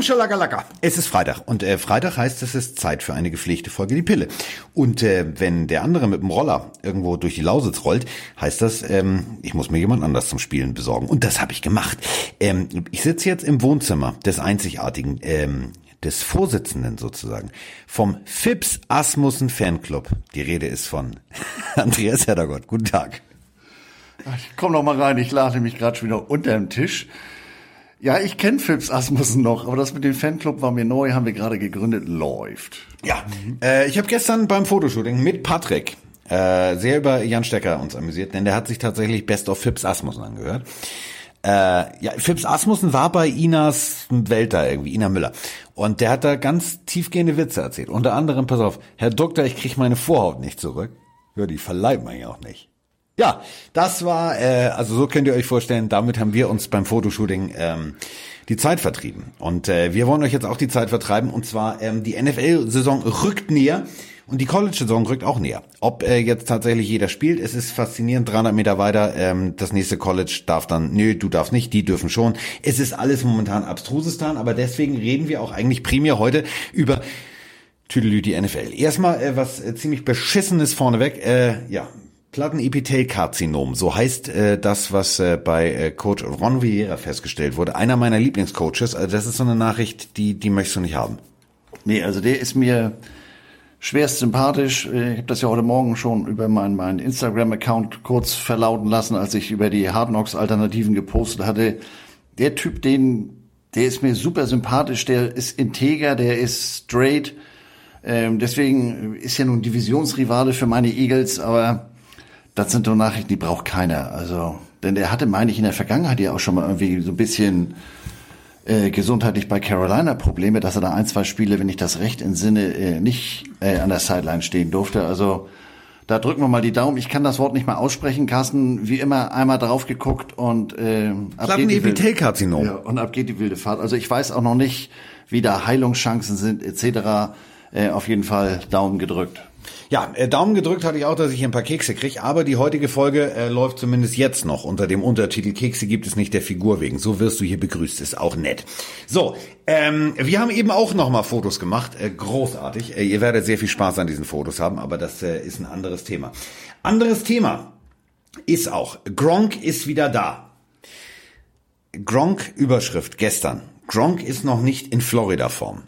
Bum Schalagalaka. Es ist Freitag und äh, Freitag heißt, es ist Zeit für eine gepflegte Folge Die Pille. Und äh, wenn der andere mit dem Roller irgendwo durch die Lausitz rollt, heißt das, ähm, ich muss mir jemand anders zum Spielen besorgen. Und das habe ich gemacht. Ähm, ich sitze jetzt im Wohnzimmer des einzigartigen, ähm, des Vorsitzenden sozusagen, vom Fips Asmussen Fanclub. Die Rede ist von Andreas Heddergott. Guten Tag. komm doch mal rein, ich lade mich gerade schon wieder unter dem Tisch. Ja, ich kenne Phipps Asmussen noch, aber das mit dem Fanclub war mir neu, haben wir gerade gegründet, läuft. Ja, äh, ich habe gestern beim Fotoshooting mit Patrick äh, sehr über Jan Stecker uns amüsiert, denn der hat sich tatsächlich Best of Phipps Asmussen angehört. Äh, ja, Phipps Asmussen war bei Inas Welt da irgendwie, Ina Müller. Und der hat da ganz tiefgehende Witze erzählt. Unter anderem, pass auf, Herr Doktor, ich krieg meine Vorhaut nicht zurück. Ja, die verleiht man ja auch nicht. Ja, das war, äh, also so könnt ihr euch vorstellen, damit haben wir uns beim Fotoshooting ähm, die Zeit vertrieben. Und äh, wir wollen euch jetzt auch die Zeit vertreiben. Und zwar, ähm, die NFL-Saison rückt näher. Und die College-Saison rückt auch näher. Ob äh, jetzt tatsächlich jeder spielt, es ist faszinierend, 300 Meter weiter, ähm, das nächste College darf dann, nö, du darfst nicht, die dürfen schon. Es ist alles momentan abstrusestan, aber deswegen reden wir auch eigentlich primär heute über Tüdelü die NFL. Erstmal äh, was äh, ziemlich beschissenes vorneweg, äh, ja, Plattenepithelkarzinom, so heißt äh, das, was äh, bei äh, Coach Ron Vieira festgestellt wurde. Einer meiner Lieblingscoaches. Also das ist so eine Nachricht, die die möchtest du nicht haben. Nee, also der ist mir schwerst sympathisch. Äh, ich habe das ja heute Morgen schon über meinen mein Instagram-Account kurz verlauten lassen, als ich über die Hard Knocks-Alternativen gepostet hatte. Der Typ, den, der ist mir super sympathisch, der ist integer, der ist straight. Ähm, deswegen ist ja nun Divisionsrivale für meine Eagles, aber das sind doch Nachrichten, die braucht keiner. Also, denn der hatte, meine ich, in der Vergangenheit ja auch schon mal irgendwie so ein bisschen äh, gesundheitlich bei Carolina Probleme, dass er da ein, zwei Spiele, wenn ich das recht entsinne, äh, nicht äh, an der Sideline stehen durfte. Also da drücken wir mal die Daumen. Ich kann das Wort nicht mal aussprechen. Carsten, wie immer, einmal drauf geguckt und äh, ab geht die wilde, ja, und ab geht die wilde Fahrt. Also ich weiß auch noch nicht, wie da Heilungschancen sind etc. Äh, auf jeden Fall Daumen gedrückt. Ja, äh, Daumen gedrückt hatte ich auch, dass ich hier ein paar Kekse kriege, aber die heutige Folge äh, läuft zumindest jetzt noch unter dem Untertitel Kekse gibt es nicht der Figur wegen. So wirst du hier begrüßt, ist auch nett. So, ähm, wir haben eben auch nochmal Fotos gemacht, äh, großartig. Äh, ihr werdet sehr viel Spaß an diesen Fotos haben, aber das äh, ist ein anderes Thema. Anderes Thema ist auch, Gronk ist wieder da. Gronk Überschrift gestern. Gronk ist noch nicht in Florida-Form.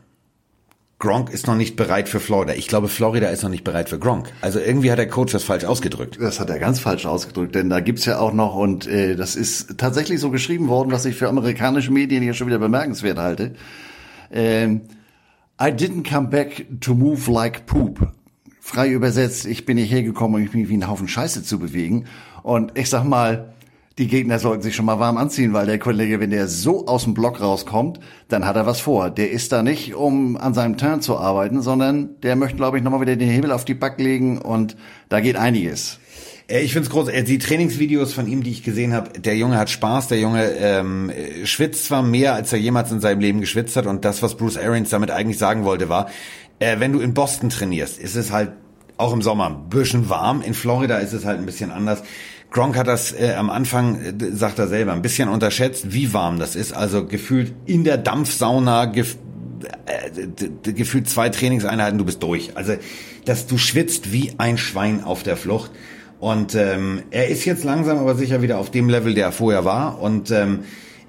Gronk ist noch nicht bereit für Florida. Ich glaube, Florida ist noch nicht bereit für Gronk. Also irgendwie hat der Coach das falsch ausgedrückt. Das hat er ganz falsch ausgedrückt, denn da gibt's ja auch noch, und äh, das ist tatsächlich so geschrieben worden, was ich für amerikanische Medien hier schon wieder bemerkenswert halte. Ähm, I didn't come back to move like poop. Frei übersetzt, ich bin nicht hergekommen, um mich wie ein Haufen Scheiße zu bewegen. Und ich sag mal, die Gegner sollten sich schon mal warm anziehen, weil der Kollege, wenn der so aus dem Block rauskommt, dann hat er was vor. Der ist da nicht, um an seinem Turn zu arbeiten, sondern der möchte, glaube ich, nochmal wieder den Hebel auf die Back legen und da geht einiges. Äh, ich finde es groß. Äh, die Trainingsvideos von ihm, die ich gesehen habe, der Junge hat Spaß, der Junge ähm, schwitzt zwar mehr, als er jemals in seinem Leben geschwitzt hat. Und das, was Bruce Arians damit eigentlich sagen wollte, war, äh, wenn du in Boston trainierst, ist es halt auch im Sommer ein bisschen warm. In Florida ist es halt ein bisschen anders. Gronk hat das äh, am Anfang, äh, sagt er selber, ein bisschen unterschätzt, wie warm das ist. Also gefühlt in der Dampfsauna, gef äh, gefühlt zwei Trainingseinheiten, du bist durch. Also, dass du schwitzt wie ein Schwein auf der Flucht. Und ähm, er ist jetzt langsam aber sicher wieder auf dem Level, der er vorher war. Und ähm,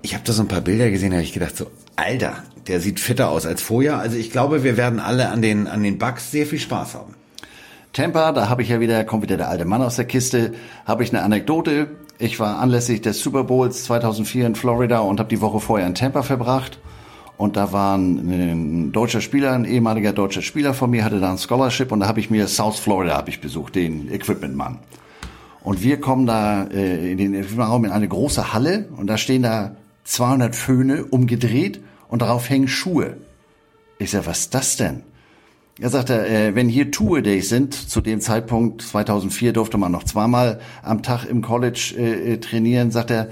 ich habe da so ein paar Bilder gesehen, da habe ich gedacht so, Alter, der sieht fitter aus als vorher. Also ich glaube, wir werden alle an den an den Bugs sehr viel Spaß haben. Tampa, da habe ich ja wieder, kommt wieder der alte Mann aus der Kiste, habe ich eine Anekdote. Ich war anlässlich des Super Bowls 2004 in Florida und habe die Woche vorher in Tampa verbracht. Und da war ein, deutscher Spieler, ein ehemaliger deutscher Spieler von mir, hatte da ein Scholarship und da habe ich mir South Florida habe ich besucht, den Equipment-Mann. Und wir kommen da äh, in den Raum in eine große Halle und da stehen da 200 Föhne umgedreht und darauf hängen Schuhe. Ich sag, was ist das denn? Er sagte, äh, wenn hier Tour Days sind, zu dem Zeitpunkt 2004 durfte man noch zweimal am Tag im College äh, äh, trainieren, sagt er,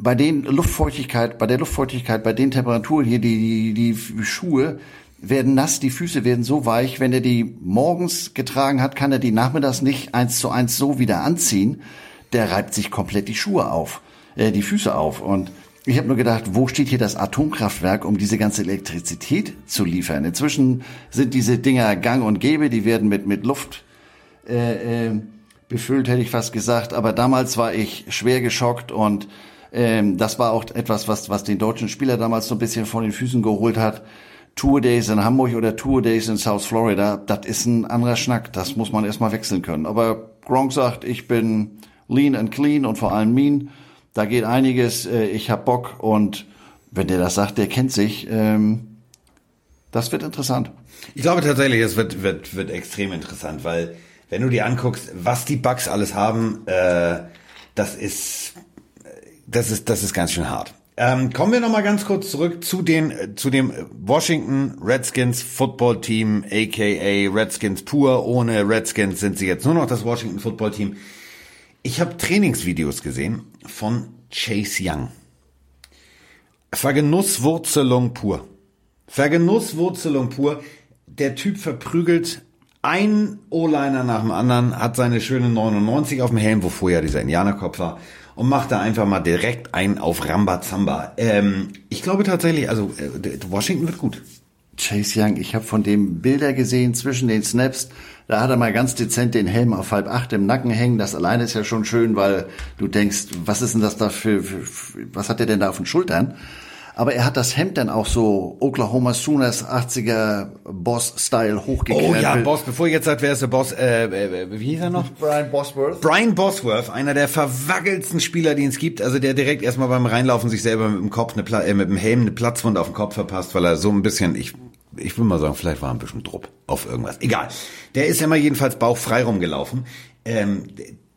bei den Luftfeuchtigkeit, bei der Luftfeuchtigkeit, bei den Temperaturen hier, die, die, die Schuhe werden nass, die Füße werden so weich, wenn er die morgens getragen hat, kann er die nachmittags nicht eins zu eins so wieder anziehen. Der reibt sich komplett die Schuhe auf, äh, die Füße auf und Ich habe nur gedacht, wo steht hier das Atomkraftwerk, um diese ganze Elektrizität zu liefern? Inzwischen sind diese Dinger gang und gäbe, die werden mit, mit Luft äh, äh, befüllt, hätte ich fast gesagt. Aber damals war ich schwer geschockt und ähm, das war auch etwas, was, was den deutschen Spieler damals so ein bisschen von den Füßen geholt hat. Tour Days in Hamburg oder Tour Days in South Florida, das ist ein anderer Schnack. Das muss man erstmal wechseln können. Aber Gronk sagt, ich bin lean and clean und vor allem mean. Da geht einiges. Äh, ich hab Bock und wenn der das sagt, der kennt sich. Ähm, das wird interessant. Ich glaube tatsächlich, es wird, wird, wird extrem interessant, weil wenn du dir anguckst, was die Bugs alles haben, äh, das ist, das ist, das ist ganz schön hart. Ähm, kommen wir noch mal ganz kurz zurück zu den zu dem Washington Redskins Football Team, aka Redskins pur. Ohne Redskins sind sie jetzt nur noch das Washington Football Team. Ich habe Trainingsvideos gesehen von Chase Young. Vergenusswurzelung pur. Vergenusswurzelung pur. Der Typ verprügelt ein O-Liner nach dem anderen, hat seine schöne 99 auf dem Helm, wo vorher dieser Indianerkopf war und macht da einfach mal direkt ein auf Rambazamba. Ähm, ich glaube tatsächlich, also äh, Washington wird gut. Chase Young, ich habe von dem Bilder gesehen zwischen den Snaps. Da hat er mal ganz dezent den Helm auf halb acht im Nacken hängen. Das alleine ist ja schon schön, weil du denkst, was ist denn das da für, für, für was hat er denn da auf den Schultern? aber er hat das Hemd dann auch so Oklahoma Sooners 80er Boss-Style hochgekrempelt. Oh ja, Boss, bevor ihr jetzt sagt, wer ist der Boss, äh, äh, wie hieß er noch? Brian Bosworth. Brian Bosworth, einer der verwackelsten Spieler, die es gibt, also der direkt erstmal beim Reinlaufen sich selber mit dem Kopf, eine Pla äh, mit dem Helm eine Platzwunde auf den Kopf verpasst, weil er so ein bisschen, ich ich will mal sagen, vielleicht war ein bisschen Druck auf irgendwas. Egal. Der ist immer jedenfalls bauchfrei rumgelaufen. Ähm,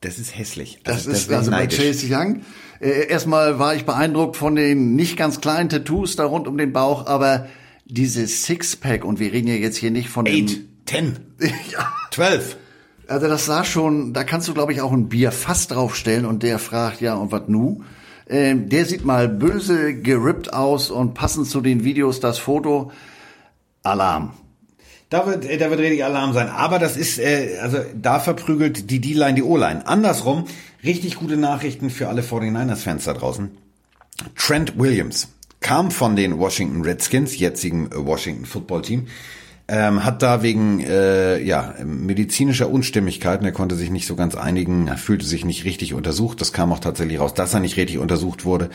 das ist hässlich. Also, das, das ist also bei Chase Young äh, erstmal war ich beeindruckt von den nicht ganz kleinen Tattoos da rund um den Bauch, aber dieses Sixpack, und wir reden ja jetzt hier nicht von Eight, dem... ten, ja. zwölf. Also das sah schon, da kannst du, glaube ich, auch ein Bier fast draufstellen und der fragt, ja, und was nu? Ähm, der sieht mal böse gerippt aus und passend zu den Videos das Foto. Alarm. Da wird, da wird richtig Alarm sein. Aber das ist, äh, also da verprügelt die D-Line die O-Line. Andersrum, richtig gute Nachrichten für alle 49ers-Fans da draußen. Trent Williams kam von den Washington Redskins, jetzigen Washington Football Team, ähm, hat da wegen äh, ja, medizinischer Unstimmigkeiten, er konnte sich nicht so ganz einigen, er fühlte sich nicht richtig untersucht. Das kam auch tatsächlich raus, dass er nicht richtig untersucht wurde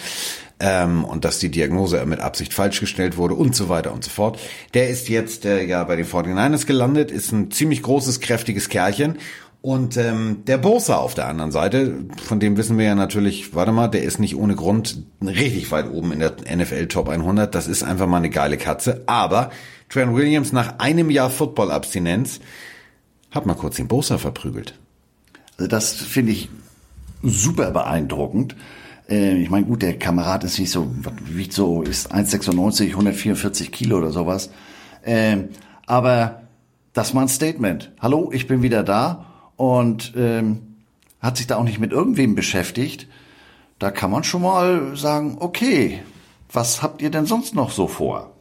ähm, und dass die Diagnose mit Absicht falsch gestellt wurde und so weiter und so fort. Der ist jetzt äh, ja bei den 49ers gelandet, ist ein ziemlich großes, kräftiges Kerlchen und ähm, der Bosa auf der anderen Seite, von dem wissen wir ja natürlich, warte mal, der ist nicht ohne Grund richtig weit oben in der NFL Top 100. Das ist einfach mal eine geile Katze. Aber Trent Williams nach einem Jahr Football-Abstinenz hat mal kurz den Bosa verprügelt. Also das finde ich super beeindruckend. Äh, ich meine, gut, der Kamerad ist nicht so, wiegt so, ist 1,96, 144 Kilo oder sowas. Äh, aber das war ein Statement. Hallo, ich bin wieder da und ähm, hat sich da auch nicht mit irgendwem beschäftigt. Da kann man schon mal sagen, okay, was habt ihr denn sonst noch so vor?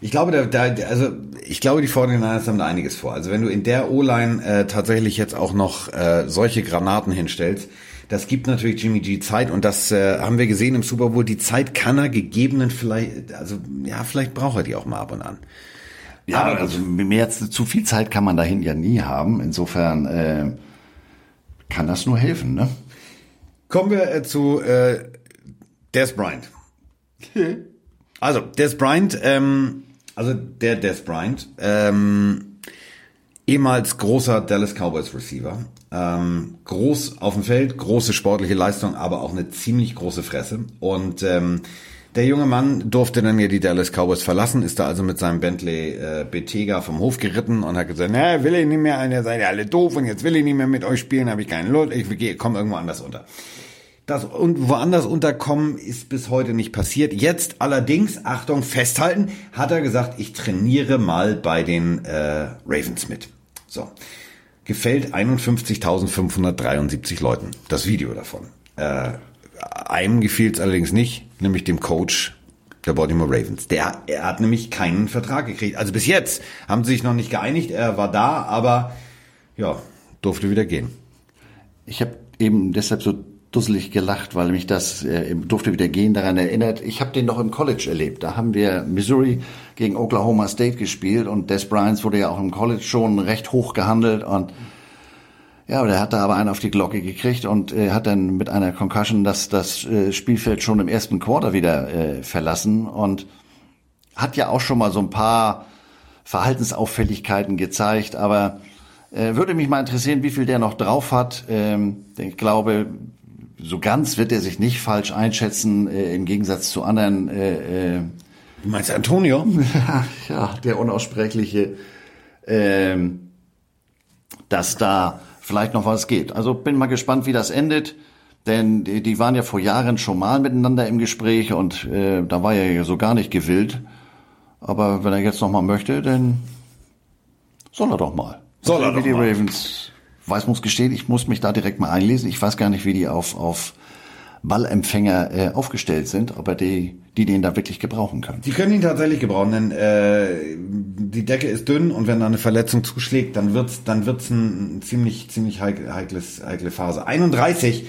Ich glaube, da, da, also ich glaube, die 49ers haben da einiges vor. Also wenn du in der O-Line äh, tatsächlich jetzt auch noch äh, solche Granaten hinstellst, das gibt natürlich Jimmy G Zeit und das äh, haben wir gesehen im Super Bowl. Die Zeit kann er gegebenen vielleicht, also ja, vielleicht braucht er die auch mal ab und an. Ja, Aber also mehr zu viel Zeit kann man dahin ja nie haben. Insofern äh, kann das nur helfen, ne? Kommen wir äh, zu äh, Des Bryant. also Des Bryant ähm, also der Des Bryant, ähm, ehemals großer Dallas Cowboys Receiver, ähm, groß auf dem Feld, große sportliche Leistung, aber auch eine ziemlich große Fresse. Und ähm, der junge Mann durfte dann ja die Dallas Cowboys verlassen, ist da also mit seinem Bentley äh, Betega vom Hof geritten und hat gesagt, na, will ich nicht mehr, ihr seid ja alle doof und jetzt will ich nicht mehr mit euch spielen, habe ich keine Lust, ich komme irgendwo anders unter. Das und woanders unterkommen ist bis heute nicht passiert. Jetzt allerdings, Achtung, festhalten, hat er gesagt, ich trainiere mal bei den äh, Ravens mit. So. Gefällt 51.573 Leuten. Das Video davon. Äh, einem gefiel es allerdings nicht, nämlich dem Coach der Baltimore Ravens. Der, er hat nämlich keinen Vertrag gekriegt. Also bis jetzt haben sie sich noch nicht geeinigt. Er war da, aber ja, durfte wieder gehen. Ich habe eben deshalb so dusselig gelacht, weil mich das äh, durfte wieder gehen daran erinnert. Ich habe den noch im College erlebt. Da haben wir Missouri gegen Oklahoma State gespielt und Des Bryant wurde ja auch im College schon recht hoch gehandelt und ja, aber der hat da aber einen auf die Glocke gekriegt und äh, hat dann mit einer Concussion das, das äh, Spielfeld schon im ersten Quarter wieder äh, verlassen und hat ja auch schon mal so ein paar Verhaltensauffälligkeiten gezeigt, aber äh, würde mich mal interessieren, wie viel der noch drauf hat. Ähm, ich glaube, so ganz wird er sich nicht falsch einschätzen, äh, im Gegensatz zu anderen. Äh, du meinst Antonio? ja, der unaussprechliche, äh, dass da vielleicht noch was geht. Also bin mal gespannt, wie das endet. Denn die, die waren ja vor Jahren schon mal miteinander im Gespräch und äh, da war er ja so gar nicht gewillt. Aber wenn er jetzt noch mal möchte, dann soll er doch mal. Soll er wie doch die mal. Ravens. Weiß muss gestehen, ich muss mich da direkt mal einlesen. Ich weiß gar nicht, wie die auf, auf Ballempfänger äh, aufgestellt sind, aber die, die den da wirklich gebrauchen können. Die können ihn tatsächlich gebrauchen, denn äh, die Decke ist dünn und wenn da eine Verletzung zuschlägt, dann wird's dann wird's ein, ziemlich ziemlich heikle, heikles heikle Phase. 31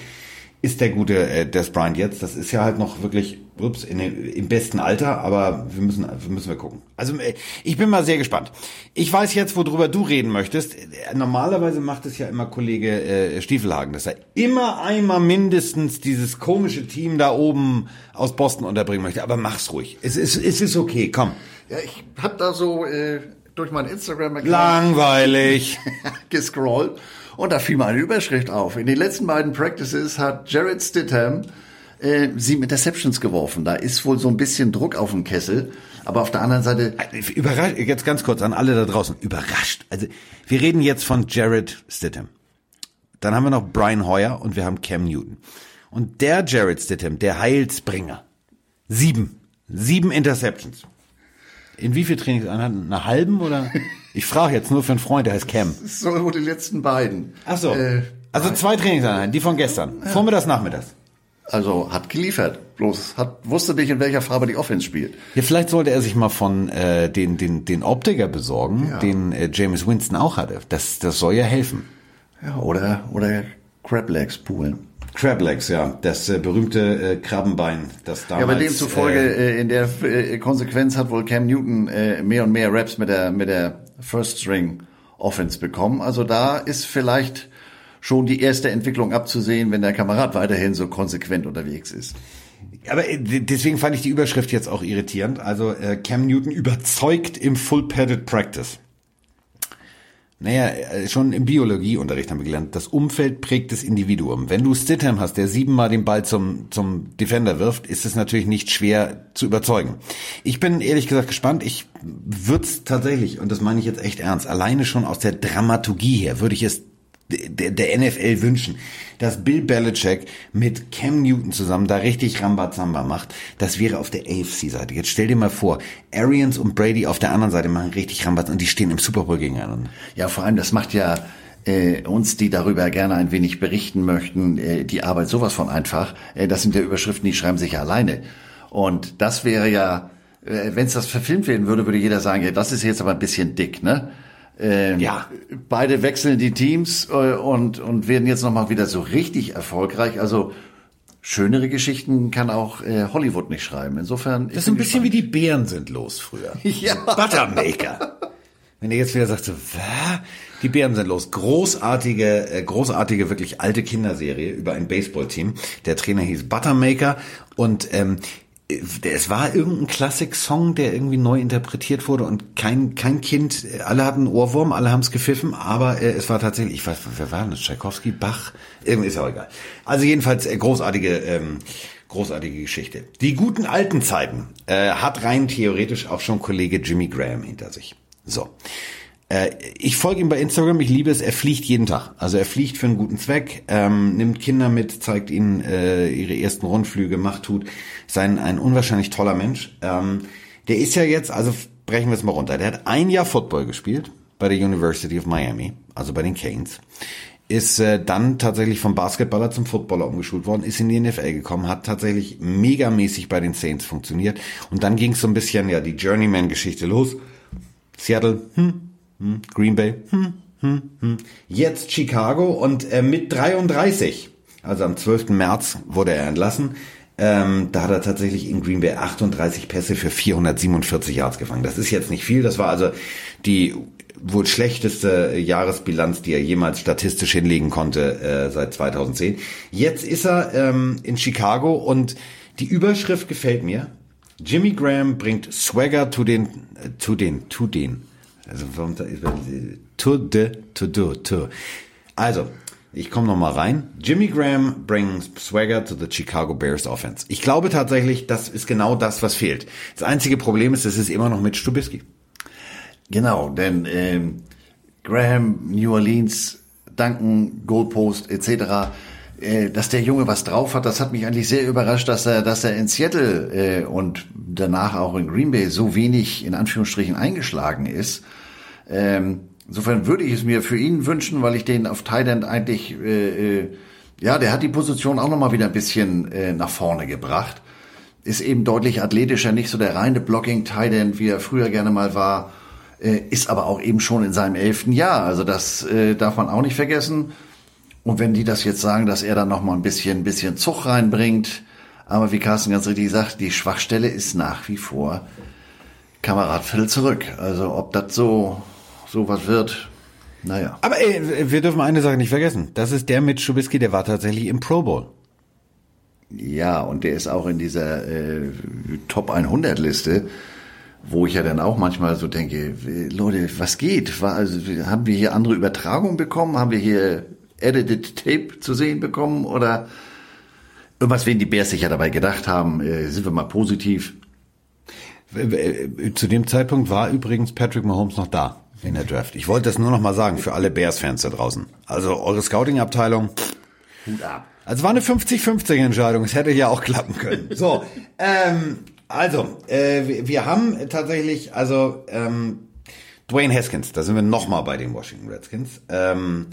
ist der gute äh, Des Bryant jetzt. Das ist ja halt noch wirklich ups, in, im besten Alter, aber wir müssen müssen wir gucken. Also äh, ich bin mal sehr gespannt. Ich weiß jetzt, worüber du reden möchtest. Normalerweise macht es ja immer Kollege äh, Stiefelhagen, dass er immer einmal mindestens dieses komische Team da oben aus Boston unterbringen möchte. Aber mach's ruhig. Es ist es ist okay. Komm. Ja, ich habe da so äh, durch mein Instagram-Account Langweilig. gescrollt und da fiel mir eine Überschrift auf. In den letzten beiden Practices hat Jared Stidham äh, sieben Interceptions geworfen. Da ist wohl so ein bisschen Druck auf dem Kessel. Aber auf der anderen Seite, Überrascht, jetzt ganz kurz an alle da draußen. Überrascht. Also, wir reden jetzt von Jared Stidham. Dann haben wir noch Brian Hoyer und wir haben Cam Newton. Und der Jared Stidham, der Heilsbringer. Sieben. Sieben Interceptions. In wie viel Trainingseinheiten? Einer halben oder? Ich frage jetzt nur für einen Freund, der heißt Cam. so die letzten beiden. Ach so. Äh, also zwei Trainingseinheiten, die von gestern. Vormittags, nachmittags. Also hat geliefert. Bloß hat, wusste nicht, in welcher Farbe die Offense spielt. Ja, vielleicht sollte er sich mal von äh, den, den, den Optiker besorgen, Ja. den äh, James Winston auch hatte. Das, das soll ja helfen. Ja, oder, oder Crab Legs poolen. Crab Legs, ja, das äh, berühmte äh, Krabbenbein, das damals. Ja, aber demzufolge Äh, äh, in der äh, Konsequenz hat wohl Cam Newton äh, mehr und mehr Raps mit der mit der First String Offense bekommen. Also da ist vielleicht schon die erste Entwicklung abzusehen, wenn der Kamerad weiterhin so konsequent unterwegs ist. aber äh, deswegen fand ich die Überschrift jetzt auch irritierend. Also äh, Cam Newton überzeugt im Full Padded Practice. Naja, äh, schon im Biologieunterricht haben wir gelernt, das Umfeld prägt das Individuum. Wenn du Stidham hast, der siebenmal den Ball zum, zum Defender wirft, ist es natürlich nicht schwer zu überzeugen. Ich bin ehrlich gesagt gespannt. Ich würde es tatsächlich, und das meine ich jetzt echt ernst, alleine schon aus der Dramaturgie her, würde ich es der, der NFL wünschen, dass Bill Belichick mit Cam Newton zusammen da richtig Rambazamba macht. Das wäre auf der AFC-Seite. Jetzt stell dir mal vor, Arians und Brady auf der anderen Seite machen richtig Rambazamba und die stehen im Super Bowl gegeneinander. Ja, vor allem, das macht ja äh, uns, die darüber gerne ein wenig berichten möchten, äh, die Arbeit sowas von einfach. Äh, das sind ja Überschriften, die schreiben sich ja alleine. Und das wäre ja, äh, wenn es das verfilmt werden würde, würde jeder sagen, ja, das ist jetzt aber ein bisschen dick, ne? Ähm, Ja. Beide wechseln die Teams äh, und, und werden jetzt nochmal wieder so richtig erfolgreich. Also schönere Geschichten kann auch äh, Hollywood nicht schreiben. Insofern Das ist ein bisschen wie die Bären sind los früher. Ja. Buttermaker. Wenn ihr jetzt wieder sagt, so, was? Die Bären sind los. Großartige, äh, großartige, wirklich alte Kinderserie über ein Baseballteam. Der Trainer hieß Buttermaker und ähm, äh, es war irgendein Klassik-Song, der irgendwie neu interpretiert wurde und kein kein Kind, alle hatten Ohrwurm, alle haben es gepfiffen, aber äh, es war tatsächlich, ich weiß, wer war das? Tchaikovsky, Bach, irgendwie ist ja auch egal. Also jedenfalls äh, großartige ähm, Großartige Geschichte. Die guten alten Zeiten äh, hat rein theoretisch auch schon Kollege Jimmy Graham hinter sich. So. Äh, ich folge ihm bei Instagram, ich liebe es, er fliegt jeden Tag. Also er fliegt für einen guten Zweck, ähm, nimmt Kinder mit, zeigt ihnen äh, ihre ersten Rundflüge, macht, tut. Sein ein unwahrscheinlich toller Mensch. Ähm, der ist ja jetzt, also brechen wir es mal runter, der hat ein Jahr Football gespielt bei der University of Miami, also bei den Canes ist äh, dann tatsächlich vom Basketballer zum Footballer umgeschult worden, ist in die NFL gekommen, hat tatsächlich megamäßig bei den Saints funktioniert und dann ging es so ein bisschen ja die Journeyman-Geschichte los. Seattle, hm, hm, Green Bay, hm, hm, hm. jetzt Chicago und äh, mit 33 Also am 12. März wurde er entlassen. Ähm, da hat er tatsächlich in Green Bay 38 Pässe für 447 Yards gefangen. Das ist jetzt nicht viel. Das war also die wohl schlechteste Jahresbilanz, die er jemals statistisch hinlegen konnte äh, seit 2010. Jetzt ist er ähm, in Chicago und die Überschrift gefällt mir. Jimmy Graham bringt Swagger zu den, äh, zu den, zu den, also to the, to do, to. Also, ich komme noch mal rein. Jimmy Graham brings Swagger to the Chicago Bears Offense. Ich glaube tatsächlich, das ist genau das, was fehlt. Das einzige Problem ist, es ist immer noch mit Stubisky. Genau, denn ähm, Graham, New Orleans, Duncan, Goalpost etc., äh, dass der Junge was drauf hat, das hat mich eigentlich sehr überrascht, dass er, dass er in Seattle äh, und danach auch in Green Bay so wenig in Anführungsstrichen eingeschlagen ist. Ähm, insofern würde ich es mir für ihn wünschen, weil ich den auf Thailand eigentlich, äh, äh, ja, der hat die Position auch nochmal wieder ein bisschen äh, nach vorne gebracht. Ist eben deutlich athletischer, nicht so der reine Blocking Thailand, wie er früher gerne mal war äh, ist aber auch eben schon in seinem elften Jahr. Also das äh, darf man auch nicht vergessen. Und wenn die das jetzt sagen, dass er dann noch mal ein bisschen, ein bisschen Zug reinbringt, aber wie Carsten ganz richtig sagt, die Schwachstelle ist nach wie vor Kamerad Phil zurück. Also ob das so, so was wird, naja. Aber ey, wir dürfen eine Sache nicht vergessen. Das ist der mit Schubisky, der war tatsächlich im Pro Bowl. Ja, und der ist auch in dieser äh, Top 100 Liste wo ich ja dann auch manchmal so denke, Leute, was geht? War, also, haben wir hier andere Übertragungen bekommen? Haben wir hier Edited Tape zu sehen bekommen? Oder irgendwas werden die Bears sich ja dabei gedacht haben, äh, sind wir mal positiv. Zu dem Zeitpunkt war übrigens Patrick Mahomes noch da in der Draft. Ich wollte das nur noch mal sagen für alle Bears-Fans da draußen. Also eure Scouting-Abteilung. Hut ab. Also war eine 50-50 Entscheidung. Es hätte ja auch klappen können. So, ähm, also, äh, wir haben tatsächlich, also ähm, Dwayne Haskins, da sind wir nochmal bei den Washington Redskins. Ähm,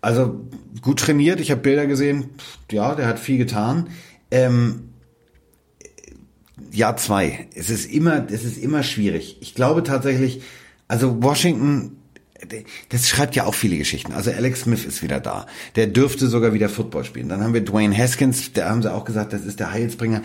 also gut trainiert, ich habe Bilder gesehen, ja, der hat viel getan. Ähm, Jahr zwei, es ist immer, es ist immer schwierig. Ich glaube tatsächlich, also Washington, das schreibt ja auch viele Geschichten. Also Alex Smith ist wieder da. Der dürfte sogar wieder Football spielen. Dann haben wir Dwayne Haskins, da haben sie auch gesagt, das ist der Heilsbringer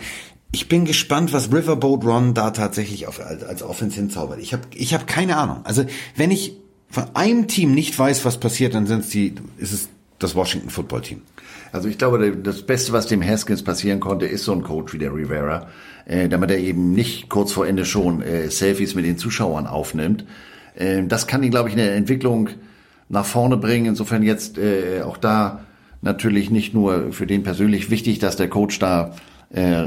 ich bin gespannt, was Riverboat Ron da tatsächlich auf, als, als Offense hinzaubert. Ich habe ich hab keine Ahnung. Also wenn ich von einem Team nicht weiß, was passiert, dann sind's die, ist es das Washington Football Team. Also ich glaube, das Beste, was dem Haskins passieren konnte, ist so ein Coach wie der Rivera, äh, damit er eben nicht kurz vor Ende schon äh, Selfies mit den Zuschauern aufnimmt. Äh, das kann ihn, glaube ich, in der Entwicklung nach vorne bringen. Insofern jetzt äh, auch da natürlich nicht nur für den persönlich wichtig, dass der Coach da äh,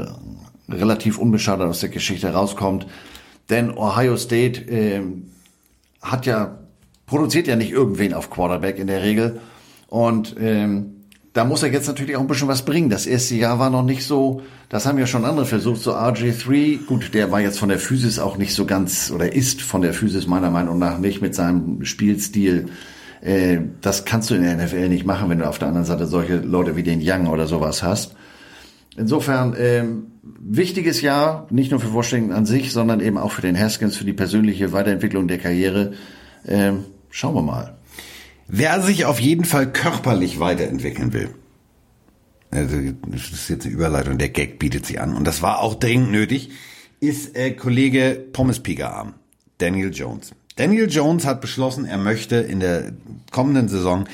relativ unbeschadet aus der Geschichte rauskommt. Denn Ohio State äh, hat ja, produziert ja nicht irgendwen auf Quarterback in der Regel. Und ähm, da muss er jetzt natürlich auch ein bisschen was bringen. Das erste Jahr war noch nicht so, das haben ja schon andere versucht, so RJ3, gut, der war jetzt von der Physis auch nicht so ganz, oder ist von der Physis meiner Meinung nach nicht mit seinem Spielstil. Äh, das kannst du in der NFL nicht machen, wenn du auf der anderen Seite solche Leute wie den Young oder sowas hast. Insofern ähm, wichtiges Jahr, nicht nur für Washington an sich, sondern eben auch für den Haskins, für die persönliche Weiterentwicklung der Karriere. Ähm, schauen wir mal. Wer sich auf jeden Fall körperlich weiterentwickeln will, also das ist jetzt eine Überleitung, der Gag bietet sich an und das war auch dringend nötig, ist äh, Kollege Pommes Arm, Daniel Jones. Daniel Jones hat beschlossen, er möchte in der kommenden Saison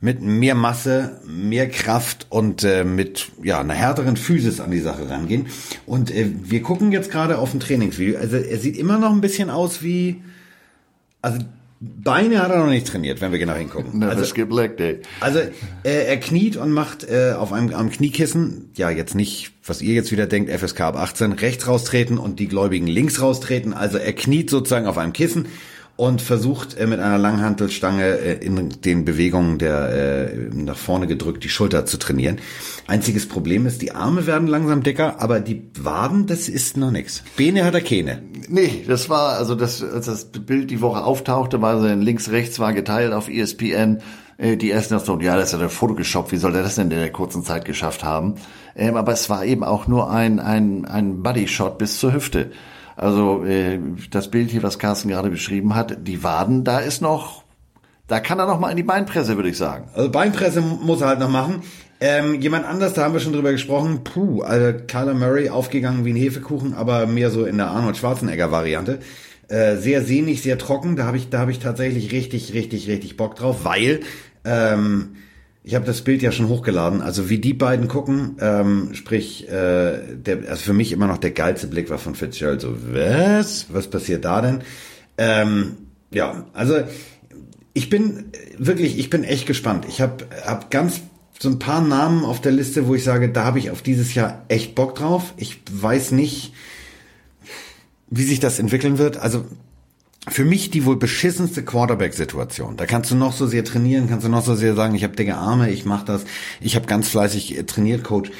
mit mehr Masse, mehr Kraft und äh, mit ja einer härteren Physis an die Sache rangehen. Und äh, wir gucken jetzt gerade auf ein Trainingsvideo. Also er sieht immer noch ein bisschen aus wie, also Beine hat er noch nicht trainiert, wenn wir genau hingucken. Never also, skip leg day. Also äh, er kniet und macht äh, auf einem am Kniekissen, ja jetzt nicht, was ihr jetzt wieder denkt, FSK ab 18, rechts raustreten und die Gläubigen links raustreten. Also er kniet sozusagen auf einem Kissen und versucht äh, mit einer Langhantelstange äh, in den Bewegungen der äh, nach vorne gedrückt die Schulter zu trainieren. Einziges Problem ist, die Arme werden langsam dicker, aber die Waden, das ist noch nichts. Beine hat er keine. Nee, das war, also das, als das Bild die Woche auftauchte, war so links, rechts war geteilt auf ESPN. Die ersten so, ja, das ist ja der Photoshop, wie soll er das denn in der kurzen Zeit geschafft haben? Ähm, aber es war eben auch nur ein, ein, ein Bodyshot bis zur Hüfte. Also äh, das Bild hier, was Carsten gerade beschrieben hat, die Waden, da ist noch Da kann er noch mal in die Beinpresse, würde ich sagen. Also Beinpresse muss er halt noch machen. Ähm, jemand anders, da haben wir schon drüber gesprochen, puh, also Kyler Murray aufgegangen wie ein Hefekuchen, aber mehr so in der Arnold Schwarzenegger Variante. Äh, sehr sehnig, sehr trocken, da habe ich, da habe ich tatsächlich richtig, richtig, richtig Bock drauf, weil ähm, ich habe das Bild ja schon hochgeladen. Also wie die beiden gucken, ähm, sprich, äh, der, also für mich immer noch der geilste Blick war von Fitzgerald. So, was? Was passiert da denn? Ähm, ja, also ich bin wirklich, ich bin echt gespannt. Ich habe hab ganz so ein paar Namen auf der Liste, wo ich sage, da habe ich auf dieses Jahr echt Bock drauf. Ich weiß nicht, wie sich das entwickeln wird. Also für mich die wohl beschissenste Quarterback-Situation. Da kannst du noch so sehr trainieren, kannst du noch so sehr sagen, ich habe dicke Arme, ich mach das, ich habe ganz fleißig äh, trainiert, Coach.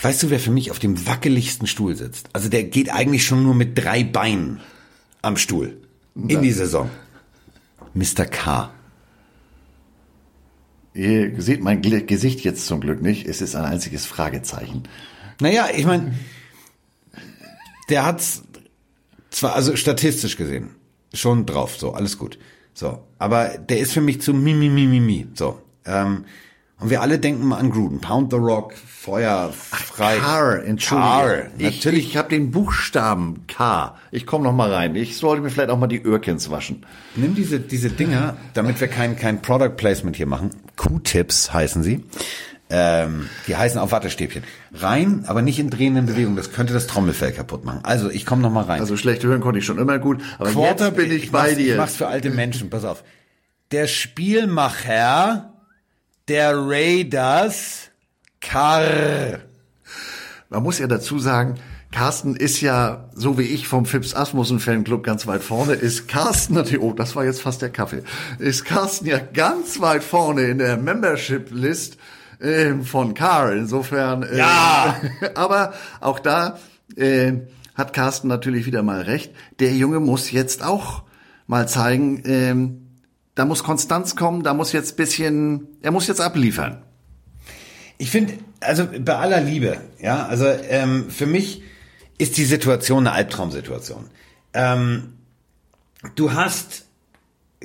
Weißt du, wer für mich auf dem wackeligsten Stuhl sitzt? Also der geht eigentlich schon nur mit drei Beinen am Stuhl in die Saison. Mr. K. Ihr seht mein Gesicht jetzt zum Glück nicht. Es ist ein einziges Fragezeichen. Naja, ich meine, der hat's zwar, also statistisch gesehen, schon drauf, so, alles gut. So, aber der ist für mich zu mi, mi, mi, mi, mi. So, ähm, und wir alle denken mal an Gruden. Pound the Rock, Feuer, frei. Car, Entschuldigung. Car, ich, natürlich. Ich habe den Buchstaben K. Ich komme noch mal rein. Ich sollte mir vielleicht auch mal die Öhrkens waschen. Nimm diese, diese Dinger, damit wir kein, kein Product Placement hier machen. Q-Tips heißen sie. Ähm, die heißen auf Wattestäbchen. Rein, aber nicht in drehenden Bewegungen. Das könnte das Trommelfell kaputt machen. Also, ich komme noch mal rein. Also schlecht hören konnte ich schon immer gut. Aber Quarter, jetzt bin ich, ich bei mach's, dir. Ich mach's für alte Menschen. Pass auf. Der Spielmacher der Raiders Carr. Man muss ja dazu sagen, Carsten ist ja, so wie ich vom Fips Asmussen Fanclub ganz weit vorne, ist Carsten natürlich, oh, das war jetzt fast der Kaffee, ist Carsten ja ganz weit vorne in der Membership List äh, von Carr. Insofern, äh, ja. aber auch da äh, hat Carsten natürlich wieder mal recht. Der Junge muss jetzt auch mal zeigen, äh, da muss Konstanz kommen, da muss jetzt bisschen, er muss jetzt abliefern. Ich finde, also bei aller Liebe, ja, also ähm, für mich ist die Situation eine Albtraumsituation. Ähm, du hast,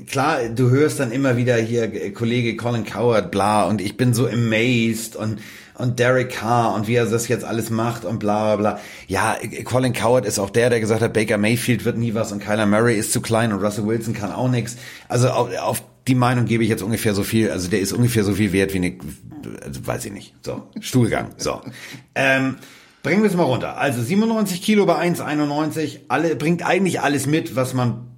klar, du hörst dann immer wieder hier Kollege Colin Coward, bla, und ich bin so amazed und und Derek Carr und wie er das jetzt alles macht und bla bla bla. Ja, Colin Coward ist auch der, der gesagt hat, Baker Mayfield wird nie was und Kyler Murray ist zu klein und Russell Wilson kann auch nichts. Also auf, auf die Meinung gebe ich jetzt ungefähr so viel, also der ist ungefähr so viel wert wie eine, also weiß ich nicht. So, Stuhlgang. So. Ähm, bringen wir es mal runter. Also 97 Kilo bei 1,91, alle, bringt eigentlich alles mit, was man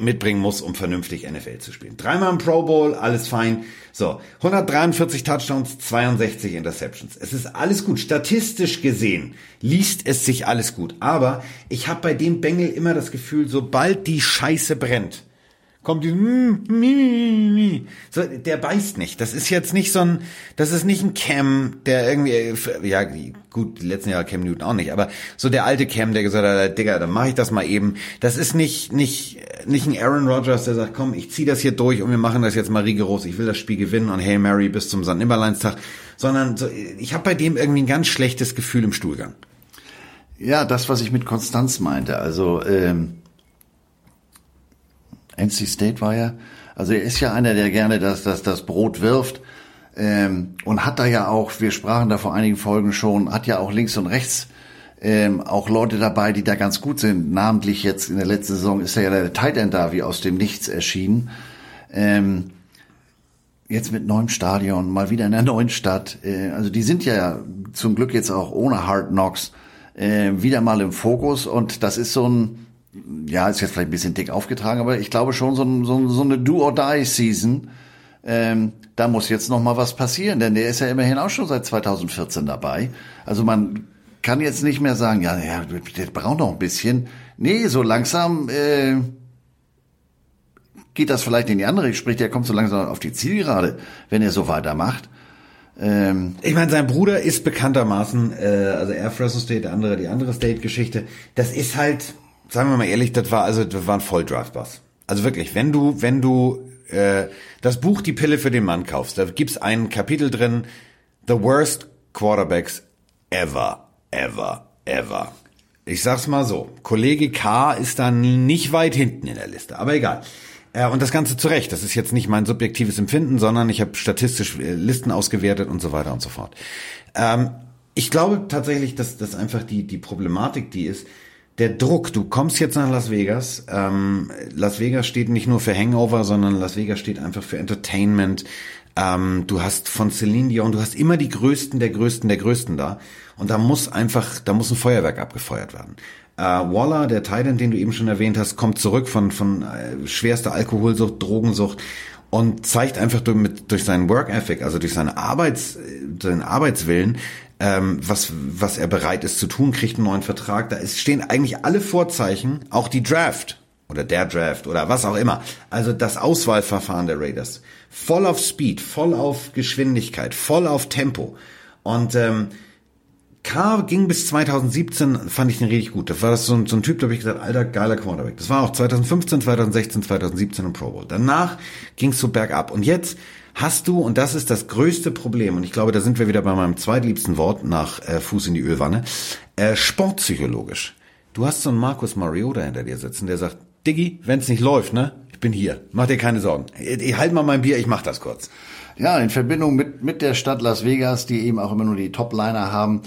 mitbringen muss, um vernünftig NFL zu spielen. Dreimal im Pro Bowl, alles fein. So, 143 Touchdowns, 62 Interceptions. Es ist alles gut. Statistisch gesehen liest es sich alles gut. Aber ich habe bei dem Bengel immer das Gefühl, sobald die Scheiße brennt, kommt die so der beißt nicht. Das ist jetzt nicht so ein das ist nicht ein Cam, der irgendwie ja gut, die letzten Jahre Cam Newton auch nicht, aber so der alte Cam, der gesagt hat, Digga, dann mache ich das mal eben. Das ist nicht nicht nicht ein Aaron Rodgers, der sagt, komm, ich zieh das hier durch und wir machen das jetzt mal rigoros. Ich will das Spiel gewinnen und Hail Mary bis zum St. Nimmerleinstag, sondern so, ich habe bei dem irgendwie ein ganz schlechtes Gefühl im Stuhlgang. Ja, das, was ich mit Konstanz meinte. Also ähm, NC State war ja, also er ist ja einer, der gerne das, das, das Brot wirft ähm, und hat da ja auch, wir sprachen da vor einigen Folgen schon, hat ja auch links und rechts ähm, auch Leute dabei, die da ganz gut sind. Namentlich jetzt in der letzten Saison ist er ja der Tight End da wie aus dem Nichts erschienen. Ähm, jetzt mit neuem Stadion, mal wieder in der neuen Stadt. Äh, also die sind ja zum Glück jetzt auch ohne Hard Knocks äh, wieder mal im Fokus und das ist so ein ja, ist jetzt vielleicht ein bisschen dick aufgetragen, aber ich glaube schon so, so, so eine Do-or-Die-Season. Ähm, da muss jetzt noch mal was passieren, denn der ist ja immerhin auch schon seit 2014 dabei. Also man kann jetzt nicht mehr sagen, ja, ja, der braucht noch ein bisschen. Nee, so langsam äh, geht das vielleicht in die andere. Sprich, der kommt so langsam auf die Zielgerade, wenn er so weitermacht. Ähm, ich meine, sein Bruder ist bekanntermaßen, äh, also er Fresno State, der andere die andere State-Geschichte. Das ist halt sagen wir mal ehrlich, das war also das war ein Volldraft-Bus. Also wirklich, wenn du wenn du äh, das Buch Die Pille für den Mann kaufst, da gibt's ein Kapitel drin, The Worst Quarterbacks Ever, Ever, Ever. Ich sag's mal so, Kollege K ist da nicht weit hinten in der Liste, aber egal. Äh, und das Ganze zu Recht. Das ist jetzt nicht mein subjektives Empfinden, sondern ich habe statistisch äh, Listen ausgewertet und so weiter und so fort. Ähm, ich glaube tatsächlich, dass das einfach die, die Problematik, die ist, der Druck, du kommst jetzt nach Las Vegas. Ähm, Las Vegas steht nicht nur für Hangover, sondern Las Vegas steht einfach für Entertainment. Ähm, du hast von Celine Dion, du hast immer die Größten der Größten der Größten da. Und da muss einfach, da muss ein Feuerwerk abgefeuert werden. Äh, Waller, der Titan, den du eben schon erwähnt hast, kommt zurück von, von äh, schwerster Alkoholsucht, Drogensucht und zeigt einfach durch, mit, durch seinen Work Ethic, also durch seine Arbeits, äh, seinen Arbeitswillen, ähm, was, was er bereit ist zu tun, kriegt einen neuen Vertrag. Da ist, stehen eigentlich alle Vorzeichen, auch die Draft oder der Draft oder was auch immer. Also das Auswahlverfahren der Raiders. Voll auf Speed, voll auf Geschwindigkeit, voll auf Tempo. Und ähm, Carr ging bis 2017, fand ich den richtig gut. Das war das so ein, so ein Typ, da habe ich gesagt, alter, geiler Quarterback. Das war auch 2015, 2016, 2017 im Pro Bowl. Danach ging es so bergab. Und jetzt hast du, und das ist das größte Problem, und ich glaube, da sind wir wieder bei meinem zweitliebsten Wort nach äh, Fuß in die Ölwanne, äh, sportpsychologisch. Du hast so einen Markus Mariota hinter dir sitzen, der sagt, Diggi, wenn's nicht läuft, ne? Ich bin hier. Mach dir keine Sorgen. Ich, halt mal mein Bier, ich mach das kurz. Ja, in Verbindung mit, mit der Stadt Las Vegas, die eben auch immer nur die Top-Liner haben,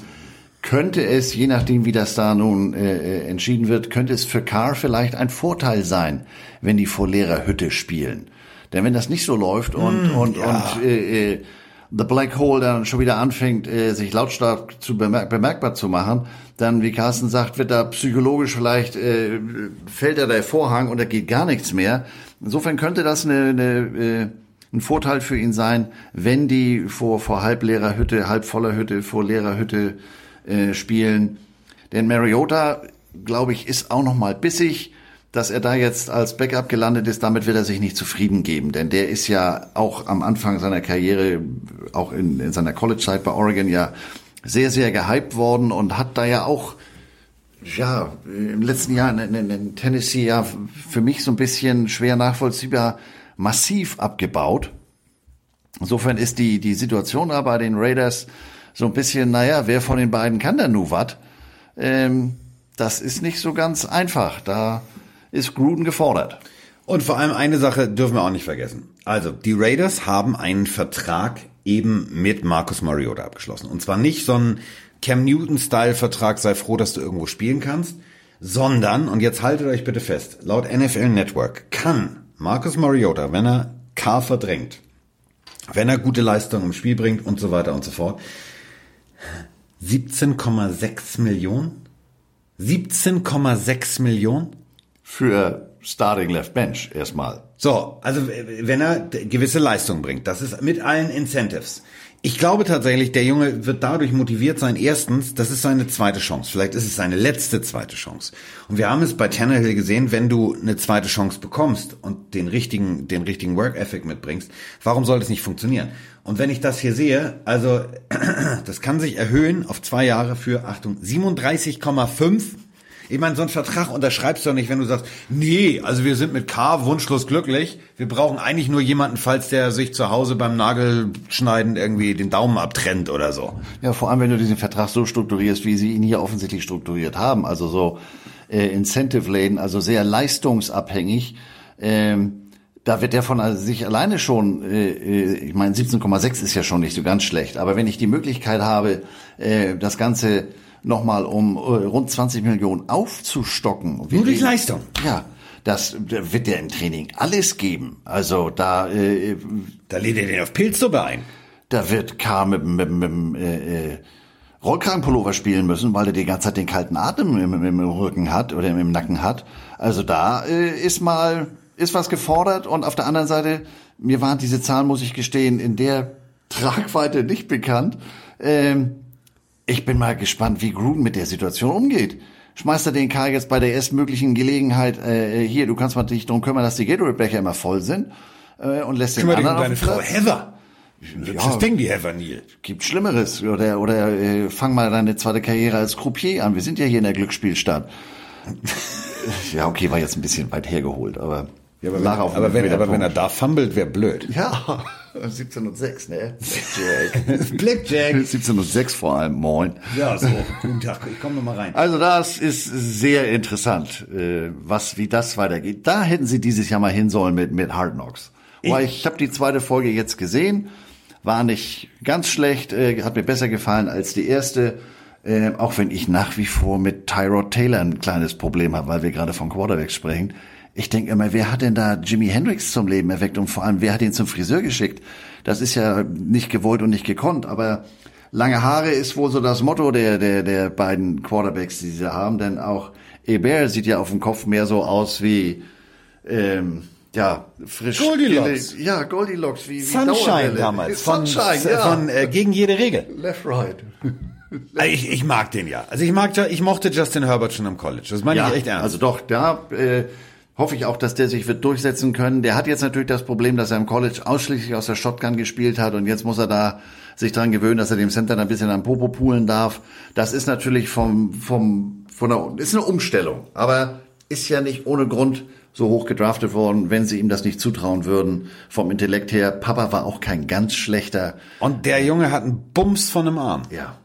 könnte es, je nachdem wie das da nun äh, äh entschieden wird, könnte es für Carr vielleicht ein Vorteil sein, wenn die vor leerer Hütte spielen. Denn wenn das nicht so läuft und, mm, und, ja. und äh, äh, The Black Hole dann schon wieder anfängt, äh, sich lautstark zu bemerk bemerkbar zu machen, dann, wie Carsten sagt, wird da psychologisch vielleicht, äh, fällt da der Vorhang und da geht gar nichts mehr. Insofern könnte das eine, eine, äh, ein Vorteil für ihn sein, wenn die vor, vor halbleerer Hütte, halb voller Hütte, vor leerer Hütte äh, spielen. Denn Mariota, glaube ich, ist auch noch mal bissig dass er da jetzt als Backup gelandet ist, damit wird er sich nicht zufrieden geben, denn der ist ja auch am Anfang seiner Karriere, auch in, in seiner College-Zeit bei Oregon ja sehr, sehr gehypt worden und hat da ja auch ja, im letzten Jahr in, in, in Tennessee ja für mich so ein bisschen schwer nachvollziehbar massiv abgebaut. Insofern ist die, die Situation da bei den Raiders so ein bisschen, naja, wer von den beiden kann denn nu wat? Ähm, das ist nicht so ganz einfach. Da ist Gruden gefordert. Und vor allem eine Sache dürfen wir auch nicht vergessen. Also, die Raiders haben einen Vertrag eben mit Marcus Mariota abgeschlossen. Und zwar nicht so ein Cam Newton-Style-Vertrag, sei froh, dass du irgendwo spielen kannst, sondern, und jetzt haltet euch bitte fest, laut NFL Network kann Marcus Mariota, wenn er K verdrängt, wenn er gute Leistungen im Spiel bringt und so weiter und so fort, 17,6 Millionen? 17,6 Millionen? Für Starting Left Bench erstmal. So, also wenn er gewisse Leistung bringt, das ist mit allen Incentives. Ich glaube tatsächlich, der Junge wird dadurch motiviert sein. Erstens, das ist seine zweite Chance. Vielleicht ist es seine letzte zweite Chance. Und wir haben es bei Tannehill gesehen, wenn du eine zweite Chance bekommst und den richtigen, den richtigen Work Ethic mitbringst, warum soll das nicht funktionieren? Und wenn ich das hier sehe, also das kann sich erhöhen auf zwei Jahre für, Achtung, 37,5 ich meine, so einen Vertrag unterschreibst du doch nicht, wenn du sagst, nee, also wir sind mit K wunschlos glücklich. Wir brauchen eigentlich nur jemanden, falls der sich zu Hause beim Nagelschneiden irgendwie den Daumen abtrennt oder so. Ja, vor allem, wenn du diesen Vertrag so strukturierst, wie sie ihn hier offensichtlich strukturiert haben. Also so äh, Incentive-Laden, also sehr leistungsabhängig. Ähm, da wird der von sich alleine schon, äh, äh ich meine 17,6 ist ja schon nicht so ganz schlecht, aber wenn ich die Möglichkeit habe, äh, das Ganze nochmal um äh, rund 20 Millionen aufzustocken. Nur durch Leistung. Ja. Das wird der im Training alles geben. Also da äh, da lädt er den auf Pilzsuppe ein. Da wird K mit, mit, mit äh, äh, Rollkragenpullover spielen müssen, weil er die ganze Zeit den kalten Atem im, im Rücken hat oder im Nacken hat. Also da äh, ist mal ist was gefordert und auf der anderen Seite mir waren diese Zahlen, muss ich gestehen, in der Tragweite nicht bekannt. Ähm, ich bin mal gespannt, wie Gruden mit der Situation umgeht. Schmeißt er den Karl jetzt bei der erstmöglichen Gelegenheit äh, hier, du kannst mal dich darum kümmern, dass die Gatorade-Becher immer voll sind äh, und lässt den Kümmer anderen dich um deine Frau Heather. Ja, das Ding, die Heather Neil. Gibt Schlimmeres. Oder, oder äh, fang mal deine zweite Karriere als Croupier an. Wir sind ja hier in der Glücksspielstadt. ja, okay, war jetzt ein bisschen weit hergeholt, aber ja, aber, wenn, aber, wenn, aber wenn er da fummelt, wäre blöd. Ja. 1706, ne? Blackjack. Blackjack. 1706 vor allem, moin. Ja, so. Guten Tag, ich komme nochmal rein. Also das ist sehr interessant, äh, was wie das weitergeht. Da hätten sie dieses Jahr mal hin sollen mit mit Hard Knocks. Ich, ich habe die zweite Folge jetzt gesehen, war nicht ganz schlecht, äh, hat mir besser gefallen als die erste. Äh, auch wenn ich nach wie vor mit Tyrod Taylor ein kleines Problem habe, weil wir gerade von Quarterbacks sprechen. Ich denke immer, wer hat denn da Jimi Hendrix zum Leben erweckt und vor allem, wer hat ihn zum Friseur geschickt? Das ist ja nicht gewollt und nicht gekonnt, aber lange Haare ist wohl so das Motto der, der, der beiden Quarterbacks, die sie haben, denn auch Ebert sieht ja auf dem Kopf mehr so aus wie, ähm, ja, frisch. Goldilocks. Ja, Goldilocks, wie, wie Sunshine damals. Von, Sunshine, ja. von äh, gegen jede Regel. Left, right. Ich, ich mag den ja. Also ich mag, ich mochte Justin Herbert schon am College. Das meine ich echt ernst. Also doch, da äh, hoffe ich auch, dass der sich wird durchsetzen können. Der hat jetzt natürlich das Problem, dass er im College ausschließlich aus der Shotgun gespielt hat und jetzt muss er da sich dran gewöhnen, dass er dem Center ein bisschen am Popo poolen darf. Das ist natürlich vom vom von der ist eine Umstellung, aber ist ja nicht ohne Grund so hoch gedraftet worden, wenn sie ihm das nicht zutrauen würden. Vom Intellekt her, Papa war auch kein ganz schlechter. Und der Junge hat einen Bums von einem Arm. Ja,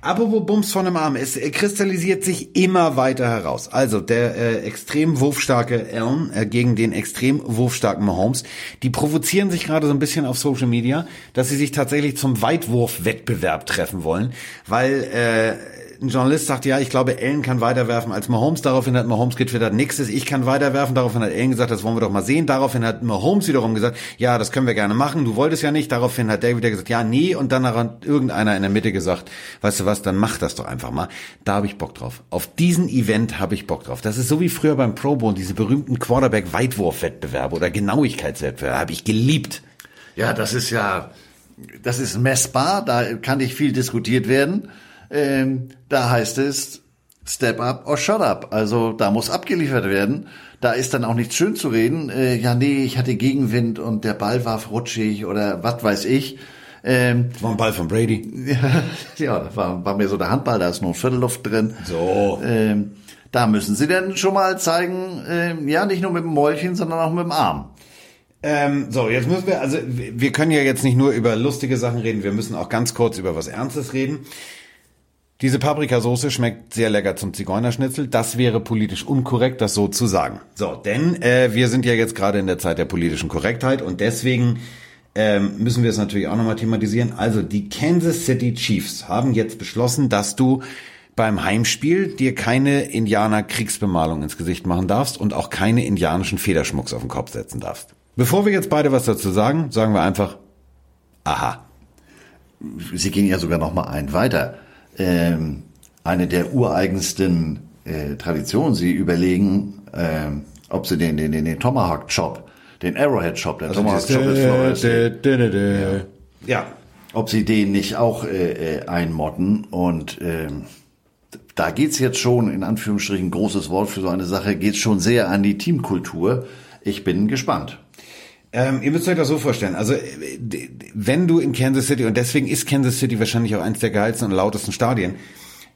Apropos Bums von einem Arm, es äh, kristallisiert sich immer weiter heraus. Also der äh, extrem wurfstarke Allen äh, gegen den extrem wurfstarken Mahomes, die provozieren sich gerade so ein bisschen auf Social Media, dass sie sich tatsächlich zum Weitwurfwettbewerb treffen wollen, weil äh, ein Journalist sagt, ja, ich glaube, Allen kann weiterwerfen als Mahomes. Daraufhin hat Mahomes getwittert, nächstes, ich kann weiterwerfen. Daraufhin hat Allen gesagt, das wollen wir doch mal sehen. Daraufhin hat Mahomes wiederum gesagt, ja, das können wir gerne machen. Du wolltest ja nicht. Daraufhin hat wieder gesagt, ja, nee. Und dann hat irgendeiner in der Mitte gesagt, weißt du was, dann mach das doch einfach mal. Da habe ich Bock drauf. Auf diesen Event habe ich Bock drauf. Das ist so wie früher beim Pro Bowl, diese berühmten Quarterback-Weitwurf-Wettbewerbe oder Genauigkeitswettbewerbe. Habe ich geliebt. Ja, das ist ja, das ist messbar, da kann nicht viel diskutiert werden. Ähm, da heißt es Step up or shut up. Also da muss abgeliefert werden. Da ist dann auch nichts schön zu reden. Äh, ja, nee, ich hatte Gegenwind und der Ball war rutschig oder was weiß ich. Ähm, Das war ein Ball von Brady. ja, war, war mir so der Handball, da ist nur Viertelluft drin. So. Ähm, da müssen sie dann schon mal zeigen, ähm, ja, nicht nur mit dem Mäulchen, sondern auch mit dem Arm. Ähm, so, jetzt müssen wir, also wir können ja jetzt nicht nur über lustige Sachen reden, wir müssen auch ganz kurz über was Ernstes reden. Diese Paprikasauce schmeckt sehr lecker zum Zigeunerschnitzel. Das wäre politisch unkorrekt, das so zu sagen. So, denn äh, wir sind ja jetzt gerade in der Zeit der politischen Korrektheit und deswegen ähm, müssen wir es natürlich auch nochmal thematisieren. Also die Kansas City Chiefs haben jetzt beschlossen, dass du beim Heimspiel dir keine Indianer-Kriegsbemalung ins Gesicht machen darfst und auch keine indianischen Federschmucks auf den Kopf setzen darfst. Bevor wir jetzt beide was dazu sagen, sagen wir einfach, aha. Sie gehen ja sogar noch mal einen weiter. Ähm, eine der ureigensten äh, Traditionen. Sie überlegen, ähm, ob sie den, den, den, Tomahawk Chop, den Arrowhead Chop, der Tomahawk Chop ist Florida, Ja. ob sie den nicht auch äh, äh, einmotten. Und ähm, da geht's jetzt schon, in Anführungsstrichen, großes Wort für so eine Sache, geht's schon sehr an die Teamkultur. Ich bin gespannt. Ähm, ihr müsst euch das so vorstellen. Also, äh, wenn du in Kansas City, und deswegen ist Kansas City wahrscheinlich auch eins der geilsten und lautesten Stadien,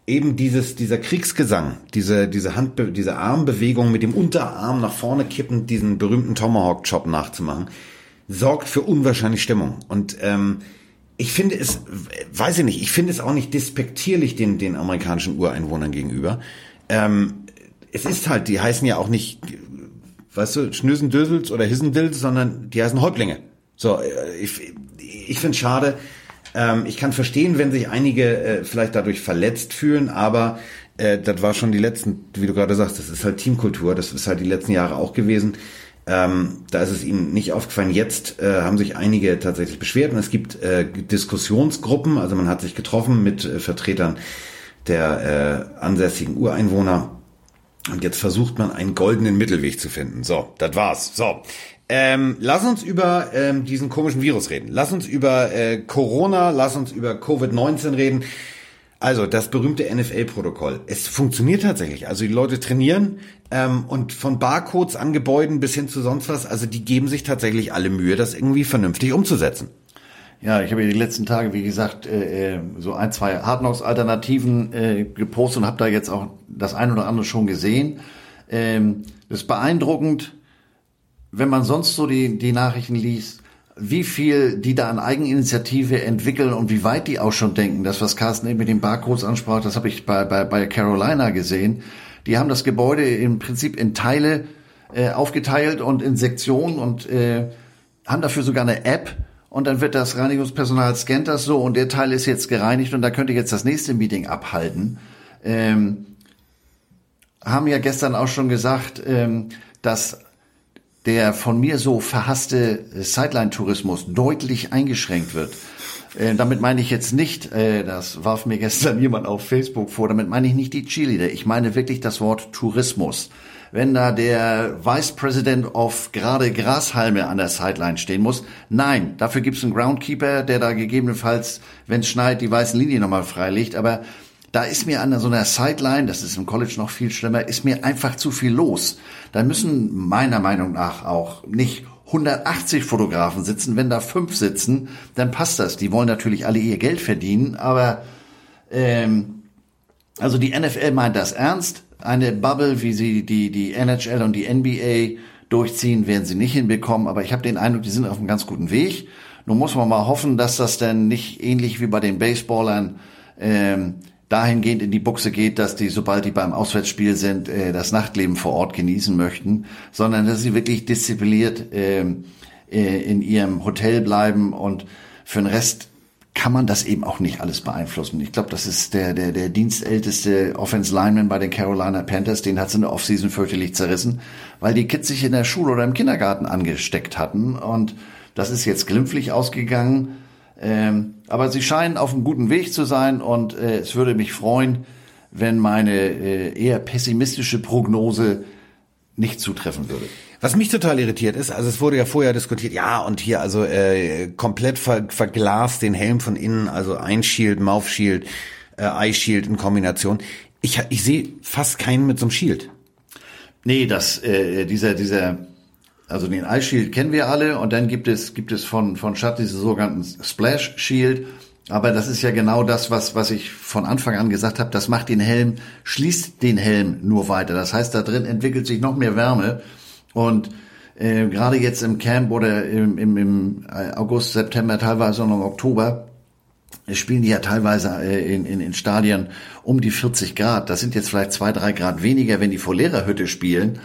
eben dieses, dieser Kriegsgesang, diese, diese Handbe diese Armbewegung mit dem Unterarm nach vorne kippend, diesen berühmten Tomahawk-Chop nachzumachen, sorgt für unwahrscheinlich Stimmung. Und, ähm, ich finde es, weiß ich nicht, ich finde es auch nicht despektierlich den, den amerikanischen Ureinwohnern gegenüber. Ähm, es ist halt, die heißen ja auch nicht, weißt du, Schnösendösels oder Hissendils, sondern die heißen Häuptlinge. So, äh, ich, ich finde es schade. Ähm, ich kann verstehen, wenn sich einige äh, vielleicht dadurch verletzt fühlen, aber äh, das war schon die letzten, wie du gerade sagst, das ist halt Teamkultur, das ist halt die letzten Jahre auch gewesen. Ähm, da ist es ihnen nicht aufgefallen. Jetzt äh, haben sich einige tatsächlich beschwert und es gibt äh, Diskussionsgruppen, also man hat sich getroffen mit äh, Vertretern der äh, ansässigen Ureinwohner und jetzt versucht man einen goldenen Mittelweg zu finden. So, das war's. So. Ähm, lass uns über ähm, diesen komischen Virus reden. Lass uns über äh, Corona, lass uns über Covid-19 reden. Also das berühmte NFL-Protokoll. Es funktioniert tatsächlich. Also die Leute trainieren ähm, und von Barcodes an Gebäuden bis hin zu sonst was. Also die geben sich tatsächlich alle Mühe, das irgendwie vernünftig umzusetzen. Ja, ich habe ja die letzten Tage, wie gesagt, äh, äh, so ein, zwei Hardknocks-Alternativen äh, gepostet und habe da jetzt auch das ein oder andere schon gesehen. Ähm, das ist beeindruckend, wenn man sonst so die, die Nachrichten liest. wie viel die da an Eigeninitiative entwickeln und wie weit die auch schon denken. Das, was Carsten eben mit den Barcodes ansprach, das habe ich bei, bei, bei Carolina gesehen. Die haben das Gebäude im Prinzip in Teile äh, aufgeteilt und in Sektionen und äh, haben dafür sogar eine App. Und dann wird das Reinigungspersonal scannt das so und der Teil ist jetzt gereinigt und da könnte jetzt das nächste Meeting abhalten. Ähm, haben ja gestern auch schon gesagt, ähm, dass der von mir so verhasste Sideline-Tourismus deutlich eingeschränkt wird. Äh, damit meine ich jetzt nicht, äh, das warf mir gestern jemand auf Facebook vor, damit meine ich nicht die Cheerleader. Ich meine wirklich das Wort Tourismus. Wenn da der Vice President of gerade Grashalme an der Sideline stehen muss, nein, dafür gibt's einen Groundkeeper, der da gegebenenfalls, wenn es schneit, die weißen Linien nochmal freilegt. Aber da ist mir an so einer Sideline, das ist im College noch viel schlimmer, ist mir einfach zu viel los. Da müssen meiner Meinung nach auch nicht 180 Fotografen sitzen. Wenn da fünf sitzen, dann passt das. Die wollen natürlich alle ihr Geld verdienen, aber ähm, also die NFL meint das ernst. Eine Bubble, wie sie die, die NHL und die NBA durchziehen, werden sie nicht hinbekommen. Aber ich habe den Eindruck, die sind auf einem ganz guten Weg. Nun muss man mal hoffen, dass das denn nicht ähnlich wie bei den Baseballern ähm, dahingehend in die Buchse geht, dass die, sobald die beim Auswärtsspiel sind, äh, das Nachtleben vor Ort genießen möchten, sondern dass sie wirklich diszipliniert ähm, äh, in ihrem Hotel bleiben und für den Rest kann man das eben auch nicht alles beeinflussen. Ich glaube, das ist der, der, der dienstälteste Offense Lineman bei den Carolina Panthers, den hat es in der Offseason fürchterlich zerrissen, weil die Kids sich in der Schule oder im Kindergarten angesteckt hatten und das ist jetzt glimpflich ausgegangen. Ähm, aber sie scheinen auf einem guten Weg zu sein und äh, es würde mich freuen, wenn meine äh, eher pessimistische Prognose nicht zutreffen würde. Was mich total irritiert ist, also es wurde ja vorher diskutiert, ja und hier also äh, komplett ver verglast den Helm von innen, also ein Shield, Mouth Shield, äh, Eye Shield in Kombination. Ich, ich sehe fast keinen mit so einem Shield. Nee, das äh, dieser dieser also den Eye Shield kennen wir alle und dann gibt es, gibt es von, von Schatt diese sogenannten Splash Shield. Aber das ist ja genau das, was, was ich von Anfang an gesagt habe. Das macht den Helm, schließt den Helm nur weiter. Das heißt, da drin entwickelt sich noch mehr Wärme. Und äh, gerade jetzt im Camp oder im, im, im August, September, teilweise noch im Oktober, spielen die ja teilweise äh, in, in, in Stadien um die 40 Grad. Das sind jetzt vielleicht zwei, drei Grad weniger, wenn die vor Lehrerhütte spielen.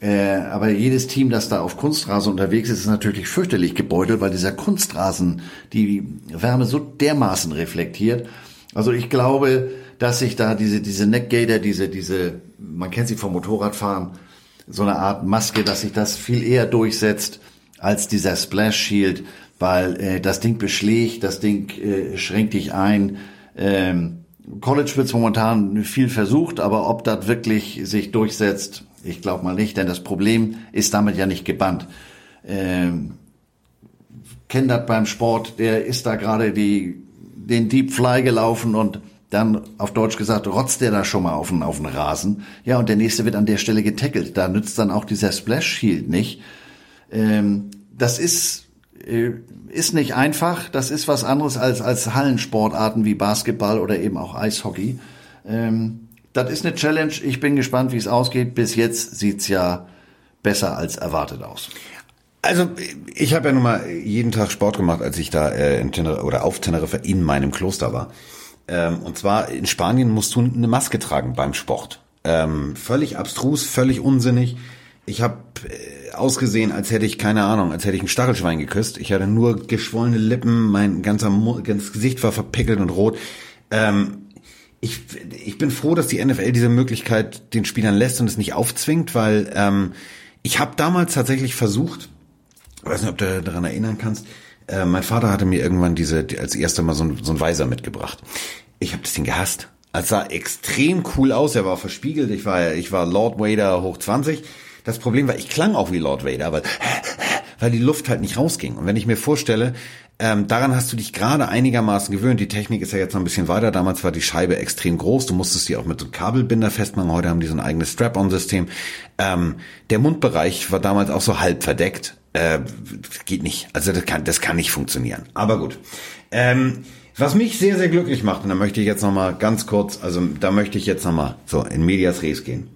Äh, aber jedes Team, das da auf Kunstrasen unterwegs ist, ist natürlich fürchterlich gebeutelt, weil dieser Kunstrasen die Wärme so dermaßen reflektiert. Also ich glaube, dass sich da diese, diese Neckgator, diese, diese, man kennt sie vom Motorradfahren, so eine Art Maske, dass sich das viel eher durchsetzt als dieser Splash Shield, weil äh, das Ding beschlägt, das Ding äh, schränkt dich ein. Ähm, College wird momentan viel versucht, aber ob das wirklich sich durchsetzt, ich glaube mal nicht, denn das Problem ist damit ja nicht gebannt. Ähm, kennt das beim Sport, der ist da gerade die, den Deep Fly gelaufen und dann auf Deutsch gesagt, rotzt der da schon mal auf den, auf den Rasen. Ja, und der nächste wird an der Stelle getackelt. Da nützt dann auch dieser Splash Shield nicht. Ähm, das ist, äh, ist nicht einfach. Das ist was anderes als, als Hallensportarten wie Basketball oder eben auch Eishockey. Ähm, das ist eine Challenge. Ich bin gespannt, wie es ausgeht. Bis jetzt sieht's ja besser als erwartet aus. Also ich habe ja nun mal jeden Tag Sport gemacht, als ich da äh, in Tener oder auf Teneriffa in meinem Kloster war. Ähm, und zwar in Spanien musst du eine Maske tragen beim Sport. Ähm, völlig abstrus, völlig unsinnig. Ich habe äh, ausgesehen, als hätte ich keine Ahnung, als hätte ich ein Stachelschwein geküsst. Ich hatte nur geschwollene Lippen, mein ganzer ganzes Gesicht war verpickelt und rot. Ähm, ich, ich bin froh, dass die NFL diese Möglichkeit den Spielern lässt und es nicht aufzwingt, weil ähm, ich habe damals tatsächlich versucht, ich weiß nicht, ob du daran erinnern kannst, äh, mein Vater hatte mir irgendwann diese als erster Mal so ein, so ein Weiser mitgebracht. Ich habe das Ding gehasst. Es sah extrem cool aus, er war verspiegelt, ich war ich war Lord Vader hoch 20. Das Problem war, ich klang auch wie Lord Vader, weil weil die Luft halt nicht rausging. Und wenn ich mir vorstelle, ähm, daran hast du dich gerade einigermaßen gewöhnt. Die Technik ist ja jetzt noch ein bisschen weiter. Damals war die Scheibe extrem groß. Du musstest die auch mit so einem Kabelbinder festmachen. Heute haben die so ein eigenes Strap-on-System. Ähm, der Mundbereich war damals auch so halb verdeckt. Äh, geht nicht. Also das kann, das kann nicht funktionieren. Aber gut. Ähm, was mich sehr, sehr glücklich macht, und da möchte ich jetzt noch mal ganz kurz, also da möchte ich jetzt noch mal so in Medias Res gehen.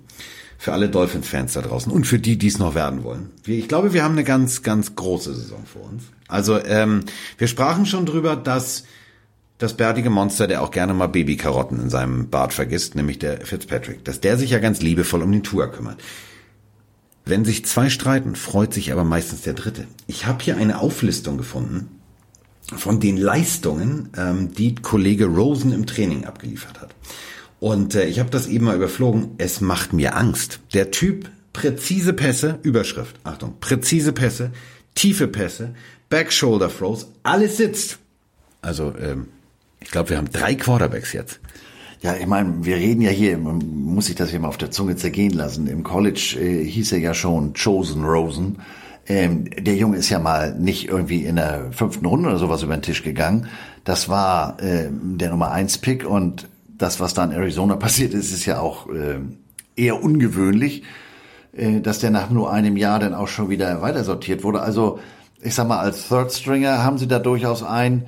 Für alle Dolphins-Fans da draußen und für die, die es noch werden wollen. Ich glaube, wir haben eine ganz, ganz große Saison vor uns. Also ähm, wir sprachen schon drüber, dass das bärtige Monster, der auch gerne mal Babykarotten in seinem Bart vergisst, nämlich der Fitzpatrick, dass der sich ja ganz liebevoll um den Tour kümmert. Wenn sich zwei streiten, freut sich aber meistens der Dritte. Ich habe hier eine Auflistung gefunden von den Leistungen, ähm, die Kollege Rosen im Training abgeliefert hat. Und äh, ich habe das eben mal überflogen. Es macht mir Angst. Der Typ, präzise Pässe, Überschrift, Achtung, präzise Pässe, tiefe Pässe, Back-Shoulder Throws, alles sitzt. Also ähm, ich glaube, wir haben drei Quarterbacks jetzt. Ja, ich meine, wir reden ja hier, muss sich das hier mal auf der Zunge zergehen lassen. Im College äh, hieß er ja schon Chosen Rosen. Ähm, der Junge ist ja mal nicht irgendwie in der fünften Runde oder sowas über den Tisch gegangen. Das war äh, der Nummer eins Pick und das, was da in Arizona passiert ist, ist ja auch äh, eher ungewöhnlich, äh, dass der nach nur einem Jahr dann auch schon wieder weiter sortiert wurde. Also ich sag mal, als Third Stringer haben sie da durchaus einen,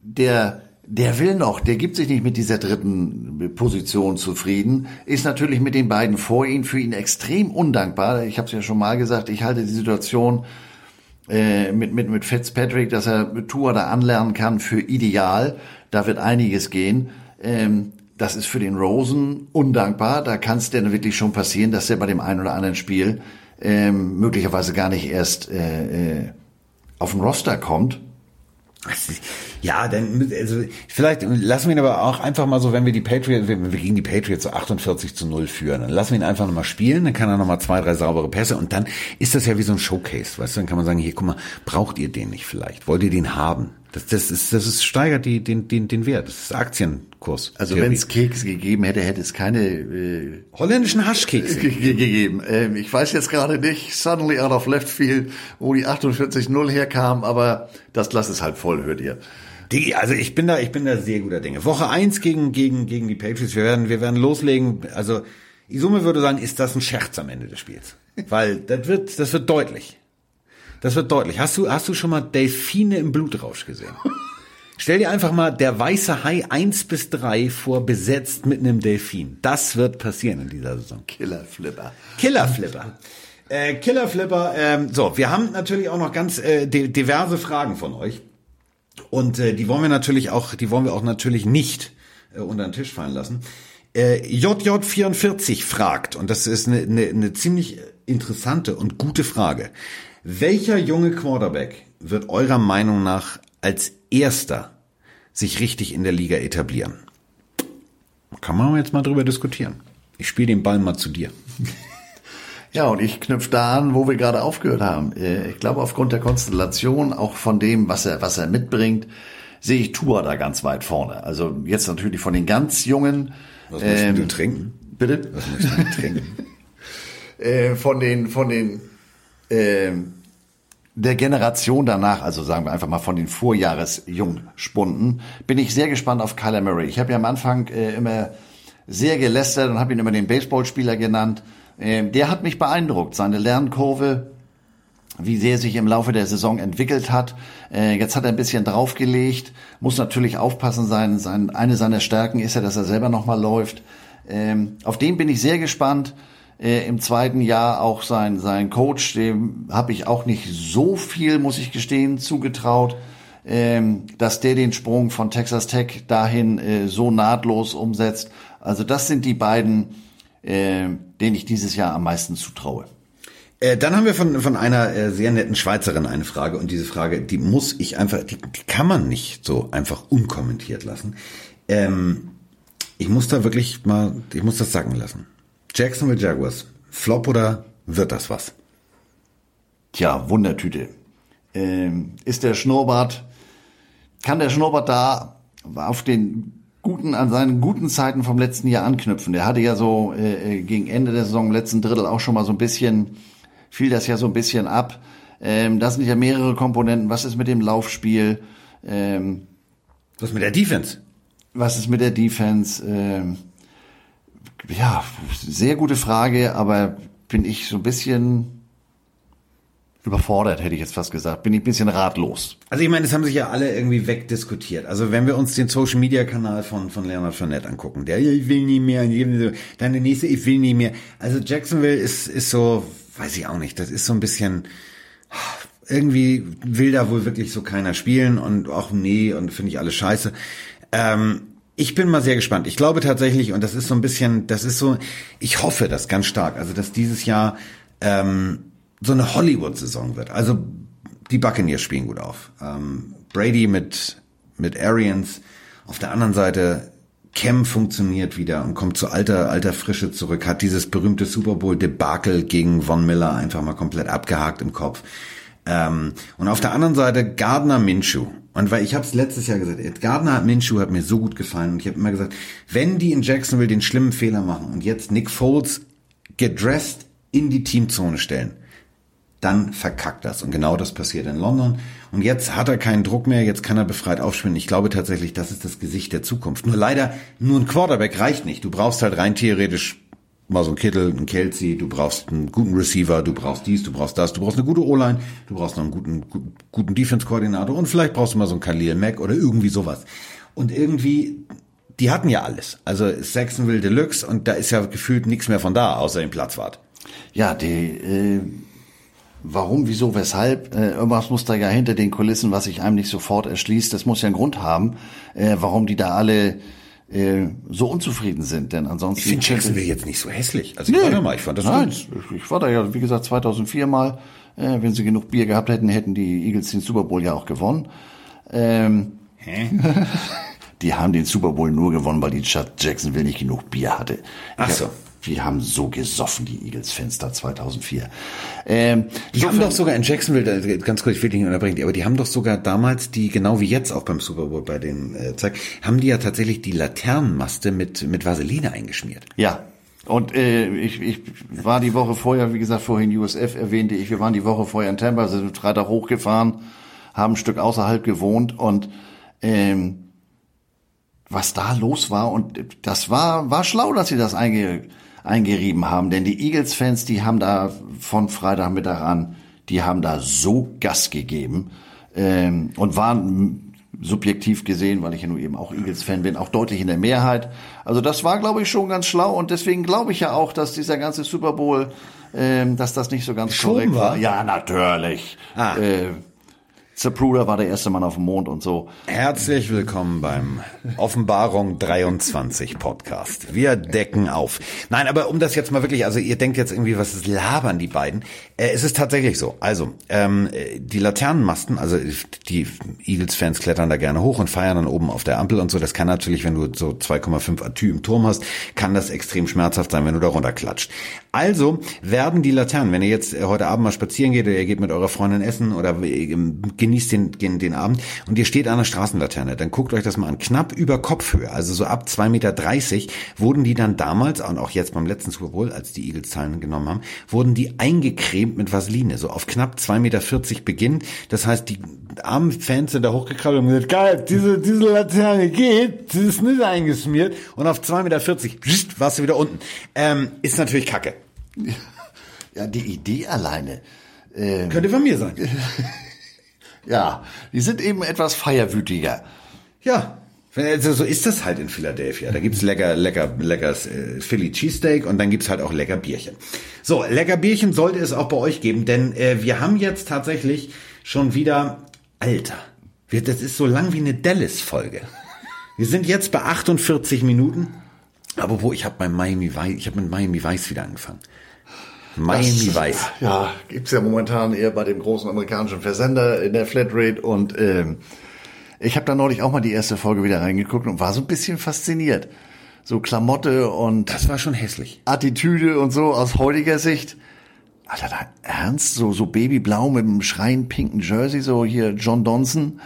der der will noch, der gibt sich nicht mit dieser dritten Position zufrieden, ist natürlich mit den beiden vor ihm für ihn extrem undankbar. Ich habe es ja schon mal gesagt, ich halte die Situation äh, mit, mit, mit Fitzpatrick, dass er Tour da anlernen kann, für ideal. Da wird einiges gehen. Ähm, das ist für den Rosen undankbar. Da kann es denn wirklich schon passieren, dass er bei dem einen oder anderen Spiel ähm, möglicherweise gar nicht erst äh, äh, auf den Roster kommt. Ja, dann also vielleicht lassen wir ihn aber auch einfach mal so, wenn wir die Patriots, wenn wir gegen die Patriots so 48 zu 0 führen, dann lassen wir ihn einfach nochmal spielen, dann kann er nochmal zwei, drei saubere Pässe und dann ist das ja wie so ein Showcase, weißt du, dann kann man sagen, hier, guck mal, braucht ihr den nicht vielleicht? Wollt ihr den haben? Das, das ist, das ist, steigert die, den, den, den Wert. Das ist Aktienkurs. Also wenn es Kekse gegeben hätte, hätte es keine äh, holländischen Haschkekse gegeben. Ähm, ich weiß jetzt gerade nicht, suddenly out of left field, wo die 48-0 herkam, aber das Glas ist halb voll, hört ihr. Die, also ich bin da, ich bin da sehr guter Dinge. Woche eins gegen, gegen, gegen die Patriots. Wir werden, wir werden loslegen. Also, Isume würde sagen, ist das ein Scherz am Ende des Spiels. Weil das wird, das wird deutlich. Das wird deutlich. Hast du, hast du schon mal Delfine im Blutrausch gesehen? Stell dir einfach mal der weiße Hai eins bis drei vor, besetzt mit einem Delfin. Das wird passieren in dieser Saison. Killer Flipper. Killer Flipper. Äh, Killer Flipper. Ähm, so, wir haben natürlich auch noch ganz äh, diverse Fragen von euch. Und äh, die wollen wir natürlich auch, die wollen wir auch natürlich nicht äh, unter den Tisch fallen lassen. Äh, JJ44 fragt, und das ist eine, eine, eine ziemlich interessante und gute Frage. Welcher junge Quarterback wird eurer Meinung nach als erster sich richtig in der Liga etablieren? Kann man jetzt mal drüber diskutieren. Ich spiele den Ball mal zu dir. Ja, und ich knüpfe da an, wo wir gerade aufgehört haben. Äh, ich glaube, aufgrund der Konstellation, auch von dem, was er, was er mitbringt, sehe ich Tour da ganz weit vorne. Also jetzt natürlich von den ganz Jungen. Was möchtest ähm, du trinken? Bitte? Was möchtest du trinken? äh, von den, von den, ähm, der Generation danach, also sagen wir einfach mal von den Vorjahresjungspunden, bin ich sehr gespannt auf Kyler Murray. Ich habe ja am Anfang äh, immer sehr gelästert und habe ihn immer den Baseballspieler genannt. Ähm, der hat mich beeindruckt. Seine Lernkurve, wie sehr sich im Laufe der Saison entwickelt hat. Äh, jetzt hat er ein bisschen draufgelegt, muss natürlich aufpassen sein. sein eine seiner Stärken ist ja, dass er selber nochmal läuft. Ähm, auf den bin ich sehr gespannt äh, im zweiten Jahr auch sein, sein Coach, dem habe ich auch nicht so viel, muss ich gestehen, zugetraut, ähm, dass der den Sprung von Texas Tech dahin äh, so nahtlos umsetzt. Also das sind die beiden, äh, denen ich dieses Jahr am meisten zutraue. Äh, dann haben wir von, von einer äh, sehr netten Schweizerin eine Frage und diese Frage, die muss ich einfach, die, die kann man nicht so einfach unkommentiert lassen. Ähm, ich muss da wirklich mal, ich muss das sagen lassen. Jacksonville Jaguars, Flop oder wird das was? Tja, Wundertüte. Ähm, ist der Schnurrbart, kann der Schnurrbart da auf den guten, an seinen guten Zeiten vom letzten Jahr anknüpfen? Der hatte ja so äh, gegen Ende der Saison, letzten Drittel auch schon mal so ein bisschen, fiel das ja so ein bisschen ab. Ähm, das sind ja mehrere Komponenten. Was ist mit dem Laufspiel? Ähm, was mit der Defense? Was ist mit der Defense? Ähm, ja, sehr gute Frage, aber bin ich so ein bisschen überfordert, hätte ich jetzt fast gesagt. Bin ich ein bisschen ratlos. Also ich meine, das haben sich ja alle irgendwie wegdiskutiert. Also wenn wir uns den Social Media Kanal von, von Leonard Fournette angucken, der, ich will nie mehr, dann der nächste, ich will nie mehr. Also Jacksonville ist, ist so, weiß ich auch nicht, das ist so ein bisschen, irgendwie will da wohl wirklich so keiner spielen und auch nee und finde ich alles scheiße. Ähm, ich bin mal sehr gespannt. Ich glaube tatsächlich, und das ist so ein bisschen, das ist so, ich hoffe das ganz stark, also dass dieses Jahr ähm, so eine Hollywood-Saison wird. Also die Buccaneers spielen gut auf. Ähm, Brady mit, mit Arians. Auf der anderen Seite Cam funktioniert wieder und kommt zu alter, alter Frische zurück, hat dieses berühmte Super Bowl-Debakel gegen Von Miller einfach mal komplett abgehakt im Kopf. Ähm, und auf der anderen Seite Gardner Minshew. Und weil ich habe es letztes Jahr gesagt, Gardner Minshew hat mir so gut gefallen und ich habe immer gesagt, wenn die in Jacksonville den schlimmen Fehler machen und jetzt Nick Foles gedressed in die Teamzone stellen, dann verkackt das. Und genau das passiert in London. Und jetzt hat er keinen Druck mehr, jetzt kann er befreit aufspielen. Ich glaube tatsächlich, das ist das Gesicht der Zukunft. Nur leider, nur ein Quarterback reicht nicht. Du brauchst halt rein theoretisch mal so ein Kittel, ein Kelsey, du brauchst einen guten Receiver, du brauchst dies, du brauchst das, du brauchst eine gute O-Line, du brauchst noch einen guten, guten Defense-Koordinator und vielleicht brauchst du mal so einen Khalil Mack oder irgendwie sowas. Und irgendwie, die hatten ja alles. Also Saxonville Deluxe und da ist ja gefühlt nichts mehr von da, außer dem Platzwart. Ja, die, äh, warum, wieso, weshalb, äh, irgendwas muss da ja hinter den Kulissen, was sich einem nicht sofort erschließt, das muss ja einen Grund haben, äh, warum die da alle äh, so unzufrieden sind, denn ansonsten... Ich finde Jacksonville jetzt nicht so hässlich. Also ich nee, war da mal, ich fand das nein, gut. Ich war da ja, wie gesagt, 2004 mal. Äh, wenn sie genug Bier gehabt hätten, hätten die Eagles den Super Bowl ja auch gewonnen. Ähm, Hä? die haben den Super Bowl nur gewonnen, weil die Jacksonville nicht genug Bier hatte. Ach so. Wir haben so gesoffen, die Eagles-Fans da 2004. Ähm, die haben doch sogar in Jacksonville, ganz kurz, ich will dich nicht unterbrechen, aber die haben doch sogar damals die, genau wie jetzt auch beim Super Bowl bei den äh, Zeig, haben die ja tatsächlich die Laternenmaste mit, mit Vaseline eingeschmiert. Ja, und äh, ich, ich war die Woche vorher, wie gesagt, vorhin USF erwähnte ich, wir waren die Woche vorher in Tampa, sind Freitag hochgefahren, haben ein Stück außerhalb gewohnt und ähm, was da los war und das war war schlau, dass sie das einge eingerieben haben. Denn die Eagles-Fans, die haben da von Freitagmittag an, die haben da so Gas gegeben ähm, und waren subjektiv gesehen, weil ich ja nur eben auch Eagles-Fan bin, auch deutlich in der Mehrheit. Also das war, glaube ich, schon ganz schlau und deswegen glaube ich ja auch, dass dieser ganze Super Bowl, ähm, dass das nicht so ganz Schon korrekt war. war. Ja, natürlich. Ah. Äh, Zapruder war der erste Mann auf dem Mond und so. Herzlich willkommen beim Offenbarung 23 Podcast. Wir decken auf. Nein, aber um das jetzt mal wirklich, also ihr denkt jetzt irgendwie, was ist labern die beiden? Äh, es ist tatsächlich so. Also, ähm, die Laternenmasten, also die Eagles-Fans klettern da gerne hoch und feiern dann oben auf der Ampel und so. Das kann natürlich, wenn du so 2,5 Atü im Turm hast, kann das extrem schmerzhaft sein, wenn du da runterklatscht. Also werden die Laternen, wenn ihr jetzt äh, heute Abend mal spazieren geht oder ihr geht mit eurer Freundin essen oder ähm, genießt den, den, den Abend und ihr steht an der Straßenlaterne, dann guckt euch das mal an. Knapp über Kopfhöhe, also so ab 2,30 Meter wurden die dann damals und auch jetzt beim letzten Super Bowl, als die Eagles Zahlen genommen haben, wurden die eingecremt mit Vaseline, so auf knapp 2,40 Meter Beginn. Das heißt, die armen Fans sind da hochgekrabbelt und gesagt, geil, diese, diese Laterne geht, sie ist nicht eingeschmiert und auf 2,40 Meter warst du wieder unten. Ähm, ist natürlich kacke. Ja, die Idee alleine. Ähm, Könnte von mir sein. ja, die sind eben etwas feierwütiger. Ja, also so ist das halt in Philadelphia. Da gibt's lecker, lecker, leckers äh, Philly Cheesesteak und dann gibt's halt auch lecker Bierchen. So, lecker Bierchen sollte es auch bei euch geben, denn äh, wir haben jetzt tatsächlich schon wieder, Alter, wir, das ist so lang wie eine Dallas-Folge. Wir sind jetzt bei 48 Minuten. Aber wo ich habe bei Miami Vice, ich habe mit Miami Vice wieder angefangen. Miami Vice. Ja, gibt's ja momentan eher bei dem großen amerikanischen Versender in der Flatrate und ähm, ich habe da neulich auch mal die erste Folge wieder reingeguckt und war so ein bisschen fasziniert. So Klamotte und das war schon hässlich. Attitüde und so aus heutiger Sicht. Alter, da ernst so so babyblau mit einem schreien pinken Jersey so hier John Donson.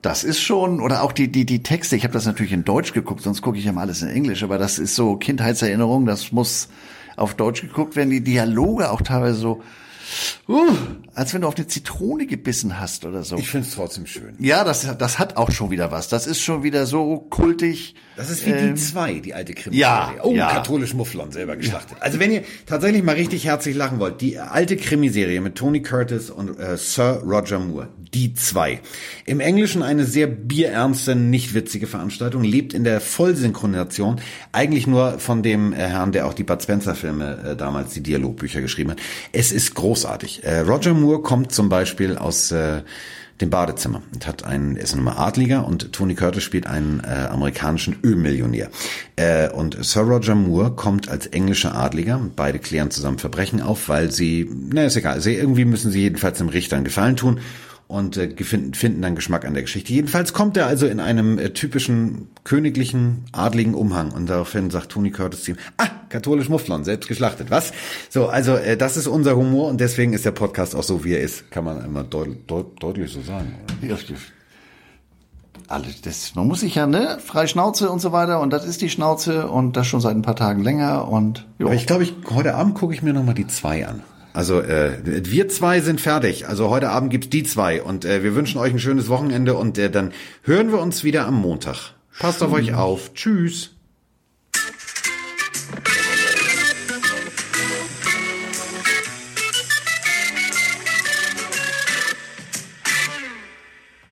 Das ist schon oder auch die die die Texte. Ich habe das natürlich in Deutsch geguckt, sonst gucke ich ja mal alles in Englisch. Aber das ist so Kindheitserinnerung. Das muss auf Deutsch geguckt werden, die Dialoge auch teilweise so uh, als wenn du auf eine Zitrone gebissen hast oder so. Ich finde es trotzdem schön. Ja, das, das hat auch schon wieder was. Das ist schon wieder so kultig. Das ist wie Ähm, die zwei, die alte Krimi. ja, Oh, ja. katholisch Mufflon, selber geschlachtet. Also wenn ihr tatsächlich mal richtig herzlich lachen wollt, die alte Krimiserie mit Tony Curtis und äh, Sir Roger Moore, die zwei. Im Englischen eine sehr bierernste, nicht witzige Veranstaltung, lebt in der Vollsynchronisation, eigentlich nur von dem äh, Herrn, der auch die Bud Spencer Filme äh, damals, die Dialogbücher geschrieben hat. Es ist großartig. Äh, Roger Moore kommt zum Beispiel aus äh, dem Badezimmer und hat einen, ist ein Adliger und Tony Curtis spielt einen äh, amerikanischen Ölmillionär. Äh, und Sir Roger Moore kommt als englischer Adliger, beide klären zusammen Verbrechen auf, weil sie, na ist egal, sie, irgendwie müssen sie jedenfalls dem Richter einen Gefallen tun und äh, finden, finden dann Geschmack an der Geschichte. Jedenfalls kommt er also in einem äh, typischen königlichen, adligen Umhang und daraufhin sagt Tony Curtis zu ihm, ah, katholisch Mufflon, selbst geschlachtet, was? So, also äh, das ist unser Humor und deswegen ist der Podcast auch so, wie er ist, kann man immer deut deut deutlich so sagen. Oder? Ja, stimmt. Alles, das, man muss sich ja, ne, frei Schnauze und so weiter und das ist die Schnauze und das schon seit ein paar Tagen länger und jo. Aber ich glaube, ich, heute Abend gucke ich mir noch mal die zwei an. Also äh, wir zwei sind fertig. Also heute Abend gibt's die zwei und äh, wir wünschen euch ein schönes Wochenende und äh, dann hören wir uns wieder am Montag. Passt auf euch auf. Tschüss.